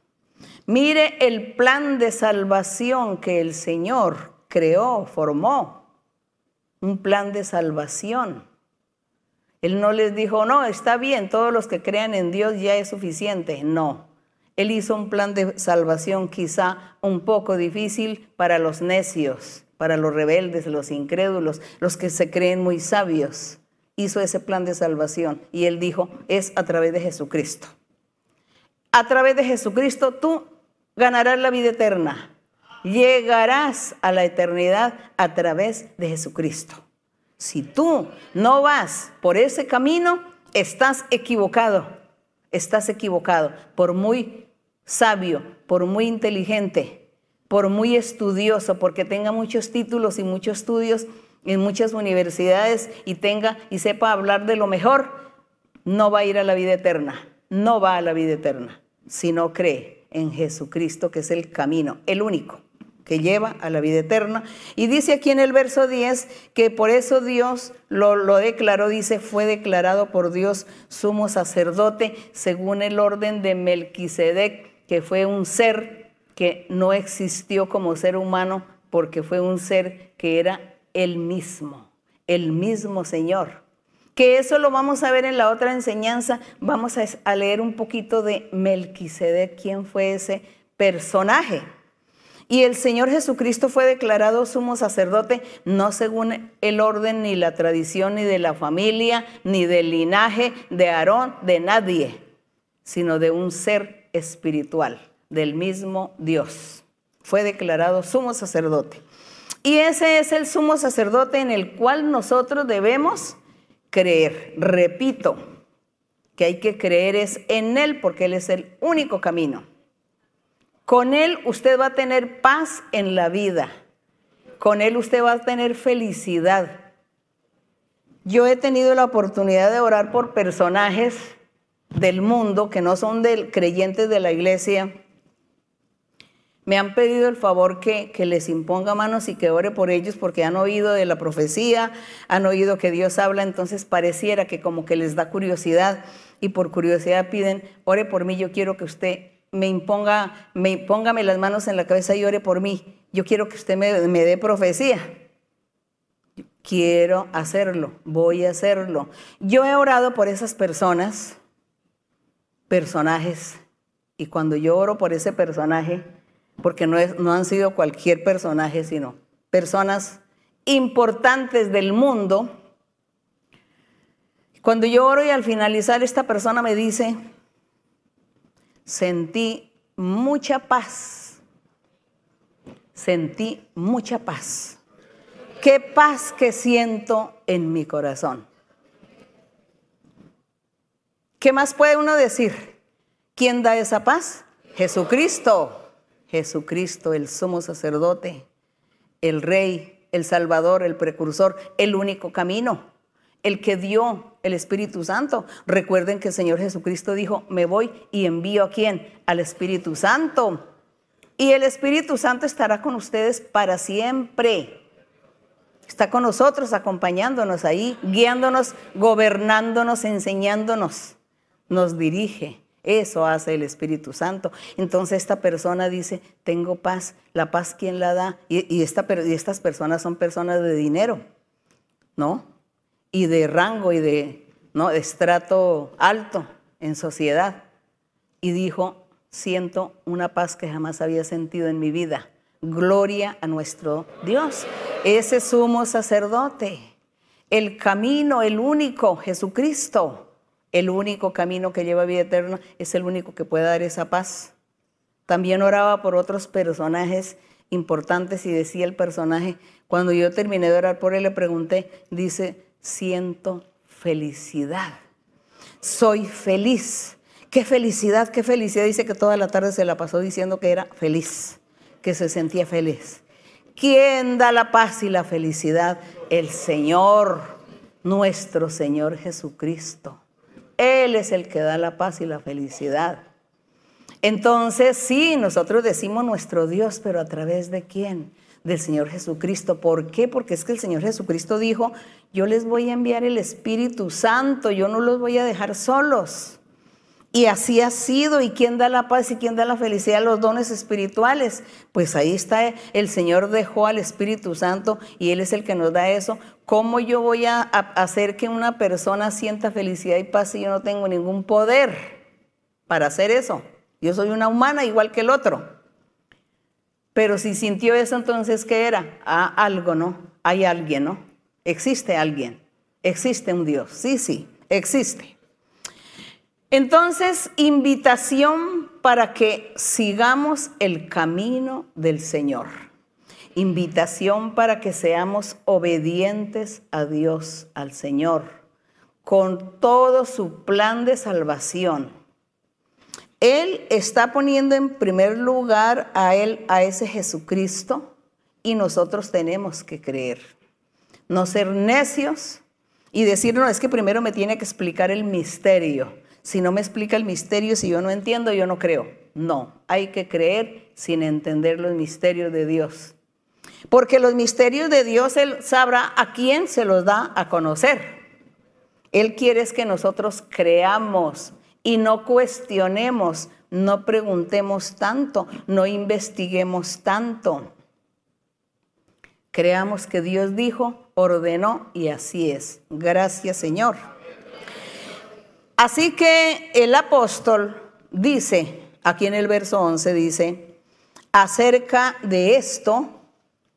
Mire el plan de salvación que el Señor creó, formó. Un plan de salvación. Él no les dijo, no, está bien, todos los que crean en Dios ya es suficiente. No. Él hizo un plan de salvación quizá un poco difícil para los necios, para los rebeldes, los incrédulos, los que se creen muy sabios. Hizo ese plan de salvación y él dijo, es a través de Jesucristo. A través de Jesucristo tú ganarás la vida eterna. Llegarás a la eternidad a través de Jesucristo. Si tú no vas por ese camino, estás equivocado. Estás equivocado. Por muy sabio, por muy inteligente, por muy estudioso, porque tenga muchos títulos y muchos estudios en muchas universidades y tenga y sepa hablar de lo mejor, no va a ir a la vida eterna. No va a la vida eterna si no cree en Jesucristo, que es el camino, el único que lleva a la vida eterna. Y dice aquí en el verso 10 que por eso Dios lo, declaró, dice, fue declarado por Dios sumo sacerdote según el orden de Melquisedec, que fue un ser que no existió como ser humano porque fue un ser que era el mismo, el mismo Señor. Que eso lo vamos a ver en la otra enseñanza. Vamos a, leer un poquito de Melquisedec, quién fue ese personaje. Y el Señor Jesucristo fue declarado sumo sacerdote no según el orden ni la tradición ni de la familia ni del linaje de Aarón, de nadie, sino de un ser espiritual, del mismo Dios. Fue declarado sumo sacerdote. Y ese es el sumo sacerdote en el cual nosotros debemos creer. Repito, que hay que creer es en Él porque Él es el único camino. Con Él usted va a tener paz en la vida. Con Él usted va a tener felicidad. Yo he tenido la oportunidad de orar por personajes del mundo que no son del, creyentes de la iglesia. Me han pedido el favor que, que les imponga manos y que ore por ellos porque han oído de la profecía, han oído que Dios habla, entonces pareciera que como que les da curiosidad y por curiosidad piden, ore por mí, yo quiero que usted me imponga, me póngame las manos en la cabeza y ore por mí. Yo quiero que usted me, me dé profecía. Quiero hacerlo, voy a hacerlo. Yo he orado por esas personas, personajes, y cuando yo oro por ese personaje, porque no, han sido cualquier personaje, sino personas importantes del mundo, cuando yo oro y al finalizar esta persona me dice, sentí mucha paz. Sentí mucha paz. Qué paz que siento en mi corazón. ¿Qué más puede uno decir? ¿Quién da esa paz? Jesucristo. Jesucristo, el sumo sacerdote, el rey, el salvador, el precursor, el único camino el que dio el Espíritu Santo. Recuerden que el Señor Jesucristo dijo, me voy y envío a quién? Al Espíritu Santo. Y el Espíritu Santo estará con ustedes para siempre. Está con nosotros, acompañándonos ahí, guiándonos, gobernándonos, enseñándonos. Nos dirige. Eso hace el Espíritu Santo. Entonces esta persona dice, tengo paz. ¿La paz quién la da? Y, esta, y estas personas son personas de dinero, ¿no? y de rango y de, ¿no? estrato alto en sociedad. Y dijo, siento una paz que jamás había sentido en mi vida. Gloria a nuestro Dios. Ese sumo sacerdote. El camino, el único, Jesucristo. El único camino que lleva a vida eterna es el único que puede dar esa paz. También oraba por otros personajes importantes y decía el personaje, cuando yo terminé de orar por él, le pregunté, dice, siento felicidad. Soy feliz. Qué felicidad, qué felicidad. Dice que toda la tarde se la pasó diciendo que era feliz, que se sentía feliz. ¿Quién da la paz y la felicidad? El Señor, nuestro Señor Jesucristo. Él es el que da la paz y la felicidad. Entonces, sí, nosotros decimos nuestro Dios, pero a través de quién? Del Señor Jesucristo. ¿Por qué? Porque es que el Señor Jesucristo dijo, yo les voy a enviar el Espíritu Santo, yo no los voy a dejar solos. Y así ha sido. ¿Y quién da la paz y quién da la felicidad? Los dones espirituales. Pues ahí está, el Señor dejó al Espíritu Santo y Él es el que nos da eso. ¿Cómo yo voy a, hacer que una persona sienta felicidad y paz si yo no tengo ningún poder para hacer eso? Yo soy una humana igual que el otro. Pero si sintió eso, entonces, ¿qué era? Ah, algo, ¿no? Hay alguien, ¿no? Existe alguien. Existe un Dios. Sí, sí, existe. Entonces, invitación para que sigamos el camino del Señor. Invitación para que seamos obedientes a Dios, al Señor, con todo su plan de salvación. Él está poniendo en primer lugar a él, a ese Jesucristo, y nosotros tenemos que creer. No ser necios y decir, no, es que primero me tiene que explicar el misterio. Si no me explica el misterio, si yo no entiendo, yo no creo. No, hay que creer sin entender los misterios de Dios. Porque los misterios de Dios Él sabrá a quién se los da a conocer. Él quiere es que nosotros creamos y no cuestionemos, no preguntemos tanto, no investiguemos tanto. Creamos que Dios dijo, ordenó y así es. Gracias Señor. Así que el apóstol dice, aquí en el verso 11 dice, acerca de esto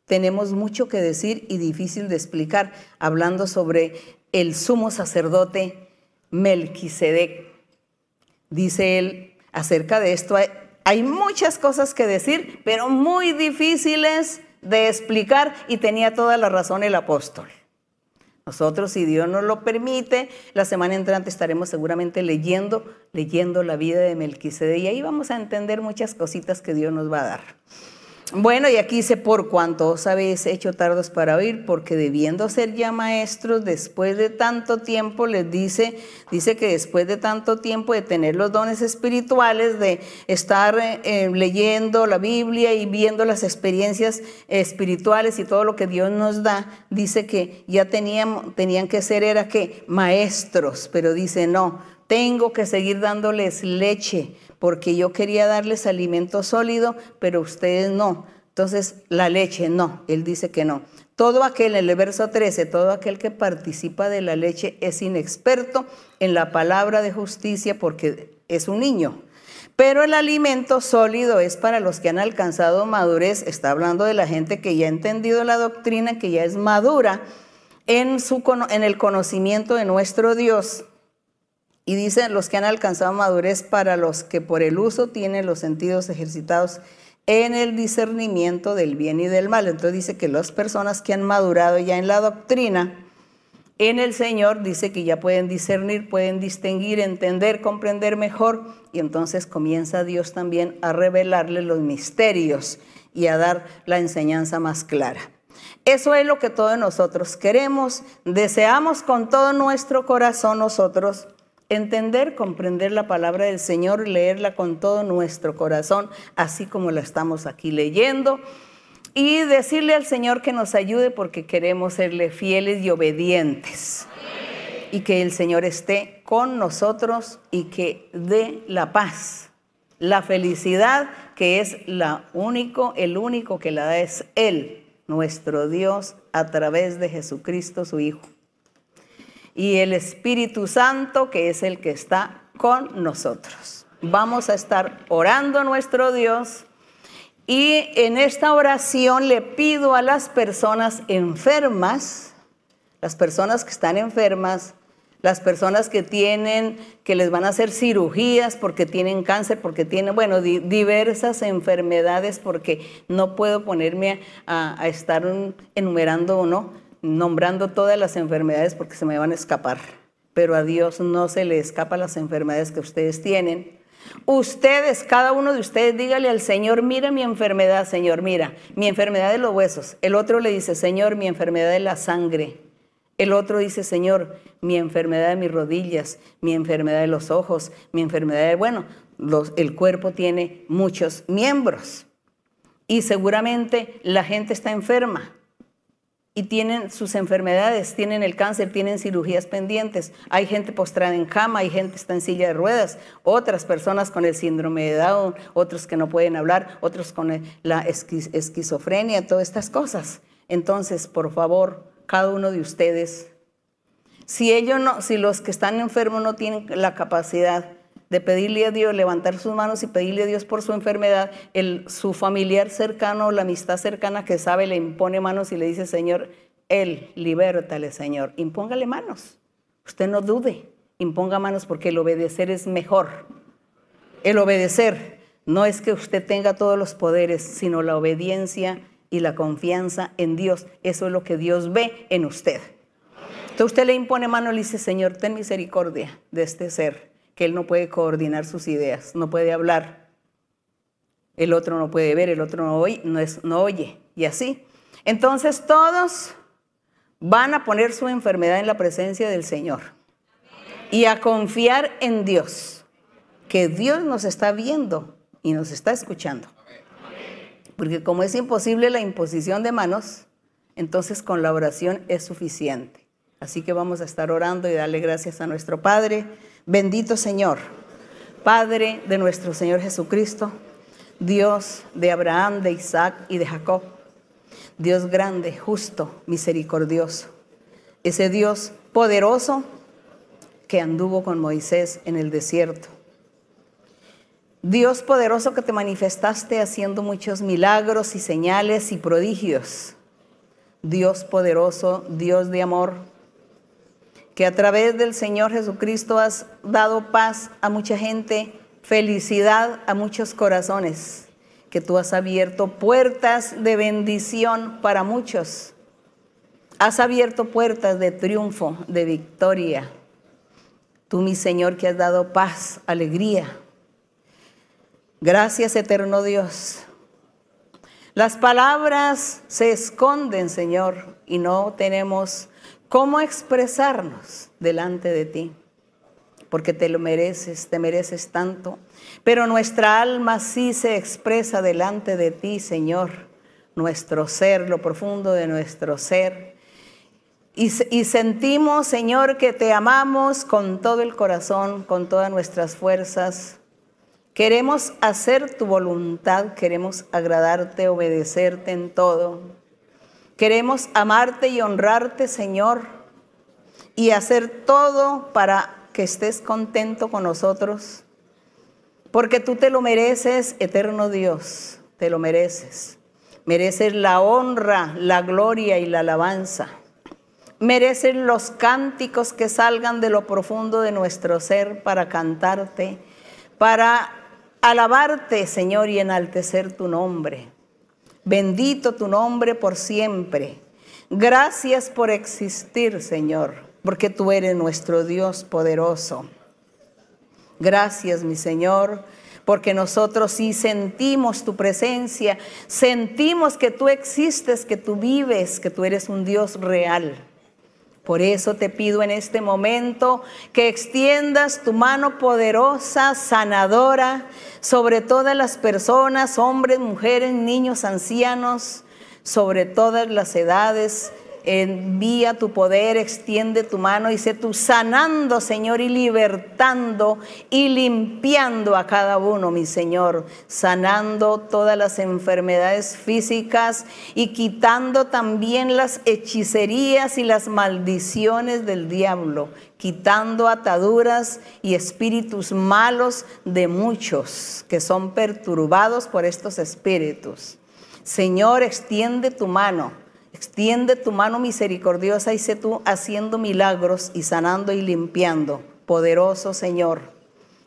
tenemos mucho que decir y difícil de explicar, hablando sobre el sumo sacerdote Melquisedec. Dice él, acerca de esto hay, hay muchas cosas que decir, pero muy difíciles de explicar y tenía toda la razón el apóstol. Nosotros, si Dios nos lo permite, la semana entrante estaremos seguramente leyendo, leyendo la vida de Melquisede y ahí vamos a entender muchas cositas que Dios nos va a dar. Bueno, y aquí dice, por cuanto os habéis hecho tardos para oír, porque debiendo ser ya maestros, después de tanto tiempo, les dice, dice que después de tanto tiempo de tener los dones espirituales, de estar eh, leyendo la Biblia y viendo las experiencias espirituales y todo lo que Dios nos da, dice que ya tenían, tenían que ser, era que maestros, pero dice, no, tengo que seguir dándoles leche porque yo quería darles alimento sólido, pero ustedes no. Entonces, la leche, no, él dice que no. Todo aquel, en el verso 13, todo aquel que participa de la leche es inexperto en la palabra de justicia porque es un niño. Pero el alimento sólido es para los que han alcanzado madurez. Está hablando de la gente que ya ha entendido la doctrina, que ya es madura en, su, en el conocimiento de nuestro Dios. Y dice los que han alcanzado madurez para los que por el uso tienen los sentidos ejercitados en el discernimiento del bien y del mal. Entonces dice que las personas que han madurado ya en la doctrina, en el Señor, dice que ya pueden discernir, pueden distinguir, entender, comprender mejor. Y entonces comienza Dios también a revelarle los misterios y a dar la enseñanza más clara. Eso es lo que todos nosotros queremos, deseamos con todo nuestro corazón nosotros entender, comprender la palabra del Señor, leerla con todo nuestro corazón, así como la estamos aquí leyendo, y decirle al Señor que nos ayude porque queremos serle fieles y obedientes. Y que el Señor esté con nosotros y que dé la paz, la felicidad, que es la único, el único que la da es Él, nuestro Dios, a través de Jesucristo, su Hijo y el Espíritu Santo, que es el que está con nosotros. Vamos a estar orando a nuestro Dios y en esta oración le pido a las personas enfermas, las personas que están enfermas, las personas que tienen, que les van a hacer cirugías porque tienen cáncer, porque tienen, bueno, diversas enfermedades, porque no puedo ponerme a, a estar enumerando uno, nombrando todas las enfermedades porque se me van a escapar, pero a Dios no se le escapan las enfermedades que ustedes tienen. Ustedes, cada uno de ustedes, dígale al Señor, mira mi enfermedad, Señor, mira, mi enfermedad de los huesos. El otro le dice, Señor, mi enfermedad de la sangre. El otro dice, Señor, mi enfermedad de mis rodillas, mi enfermedad de los ojos, mi enfermedad de, bueno, el cuerpo tiene muchos miembros y seguramente la gente está enferma y tienen sus enfermedades, tienen el cáncer, tienen cirugías pendientes. Hay gente postrada en cama, hay gente que está en silla de ruedas, otras personas con el síndrome de Down, otros que no pueden hablar, otros con la esquizofrenia, todas estas cosas. Entonces, por favor, cada uno de ustedes, si ellos no, si los que están enfermos no tienen la capacidad de pedirle a Dios, levantar sus manos y pedirle a Dios por su enfermedad, el, su familiar cercano, la amistad cercana que sabe, le impone manos y le dice, Señor, Él, libértale, Señor, impóngale manos. Usted no dude, imponga manos porque el obedecer es mejor. El obedecer no es que usted tenga todos los poderes, sino la obediencia y la confianza en Dios. Eso es lo que Dios ve en usted. Entonces usted le impone mano y le dice, Señor, ten misericordia de este ser que él no puede coordinar sus ideas, no puede hablar. El otro no puede ver, el otro no oye, no, es, no oye. Y así. Entonces todos van a poner su enfermedad en la presencia del Señor y a confiar en Dios, que Dios nos está viendo y nos está escuchando. Porque como es imposible la imposición de manos, entonces con la oración es suficiente. Así que vamos a estar orando y darle gracias a nuestro Padre. Bendito Señor, Padre de nuestro Señor Jesucristo, Dios de Abraham, de Isaac y de Jacob, Dios grande, justo, misericordioso, ese Dios poderoso que anduvo con Moisés en el desierto. Dios poderoso que te manifestaste haciendo muchos milagros y señales y prodigios. Dios poderoso, Dios de amor, que a través del Señor Jesucristo has dado paz a mucha gente, felicidad a muchos corazones, que tú has abierto puertas de bendición para muchos. Has abierto puertas de triunfo, de victoria. Tú, mi Señor, que has dado paz, alegría. Gracias, eterno Dios. Las palabras se esconden, Señor, y no tenemos cómo expresarnos delante de ti, porque te lo mereces, te mereces tanto, pero nuestra alma sí se expresa delante de ti, Señor, nuestro ser, lo profundo de nuestro ser. Y, sentimos, Señor, que te amamos con todo el corazón, con todas nuestras fuerzas. Queremos hacer tu voluntad, queremos agradarte, obedecerte en todo. Queremos amarte y honrarte, Señor, y hacer todo para que estés contento con nosotros, porque tú te lo mereces, eterno Dios, te lo mereces. Mereces la honra, la gloria y la alabanza. Mereces los cánticos que salgan de lo profundo de nuestro ser para cantarte, para alabarte, Señor, y enaltecer tu nombre. Bendito tu nombre por siempre. Gracias por existir, Señor, porque tú eres nuestro Dios poderoso. Gracias, mi Señor, porque nosotros sí sentimos tu presencia, sentimos que tú existes, que tú vives, que tú eres un Dios real. Por eso te pido en este momento que extiendas tu mano poderosa, sanadora, sobre todas las personas, hombres, mujeres, niños, ancianos, sobre todas las edades, envía tu poder, extiende tu mano y sé tú sanando, Señor, y libertando y limpiando a cada uno, mi Señor, sanando todas las enfermedades físicas y quitando también las hechicerías y las maldiciones del diablo, quitando ataduras y espíritus malos de muchos que son perturbados por estos espíritus. Señor, extiende tu mano Extiende tu mano misericordiosa y sé tú haciendo milagros y sanando y limpiando. Poderoso Señor.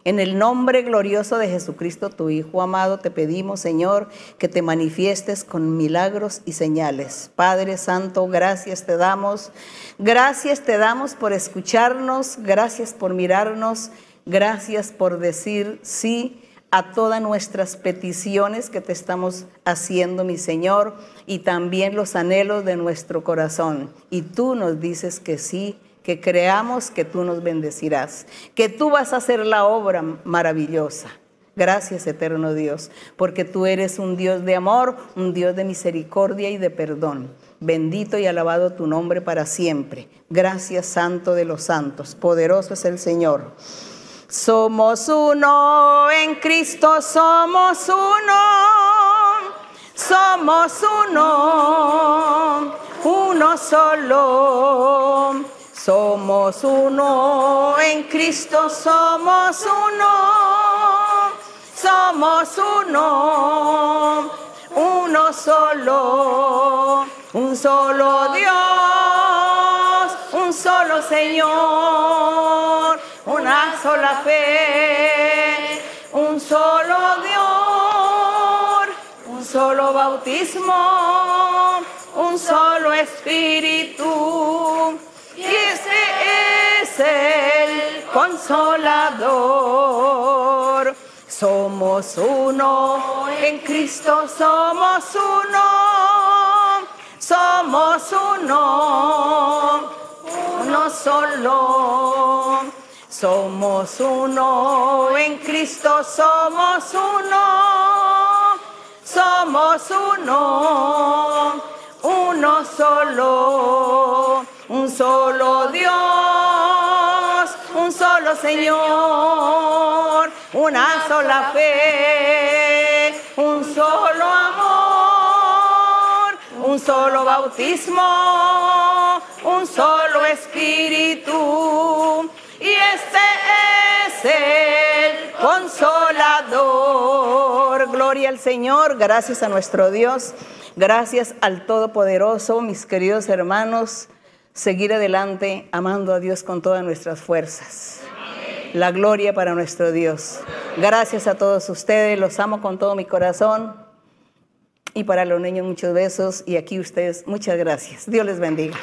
En el nombre glorioso de Jesucristo, tu Hijo amado, te pedimos, Señor, que te manifiestes con milagros y señales. Padre Santo, gracias te damos. Gracias te damos por escucharnos, gracias por mirarnos, Gracias por decir sí a todas nuestras peticiones que te estamos haciendo, mi Señor, y también los anhelos de nuestro corazón. Y tú nos dices que sí, que creamos que tú nos bendecirás, que tú vas a hacer la obra maravillosa. Gracias, eterno Dios, porque tú eres un Dios de amor, un Dios de misericordia y de perdón. Bendito y alabado tu nombre para siempre. Gracias, Santo de los Santos. Poderoso es el Señor. Somos uno en Cristo, somos uno, somos uno, uno solo. Somos uno en Cristo, somos uno, somos uno, uno solo, un solo Dios, un solo Señor sola fe, un solo Dios, un solo bautismo, un solo espíritu. Y ese es el consolador. Somos uno, en Cristo somos uno, somos uno, uno solo. Somos uno, en Cristo somos uno, somos uno, uno solo, un solo Dios, un solo Señor, una sola fe, un solo amor, un solo bautismo, un solo espíritu y este es el consolador. Gloria al Señor, gracias a nuestro Dios, gracias al Todopoderoso, mis queridos hermanos, seguir adelante amando a Dios con todas nuestras fuerzas. La gloria para nuestro Dios. Gracias a todos ustedes, los amo con todo mi corazón. Y para los niños muchos besos y aquí ustedes muchas gracias. Dios les bendiga.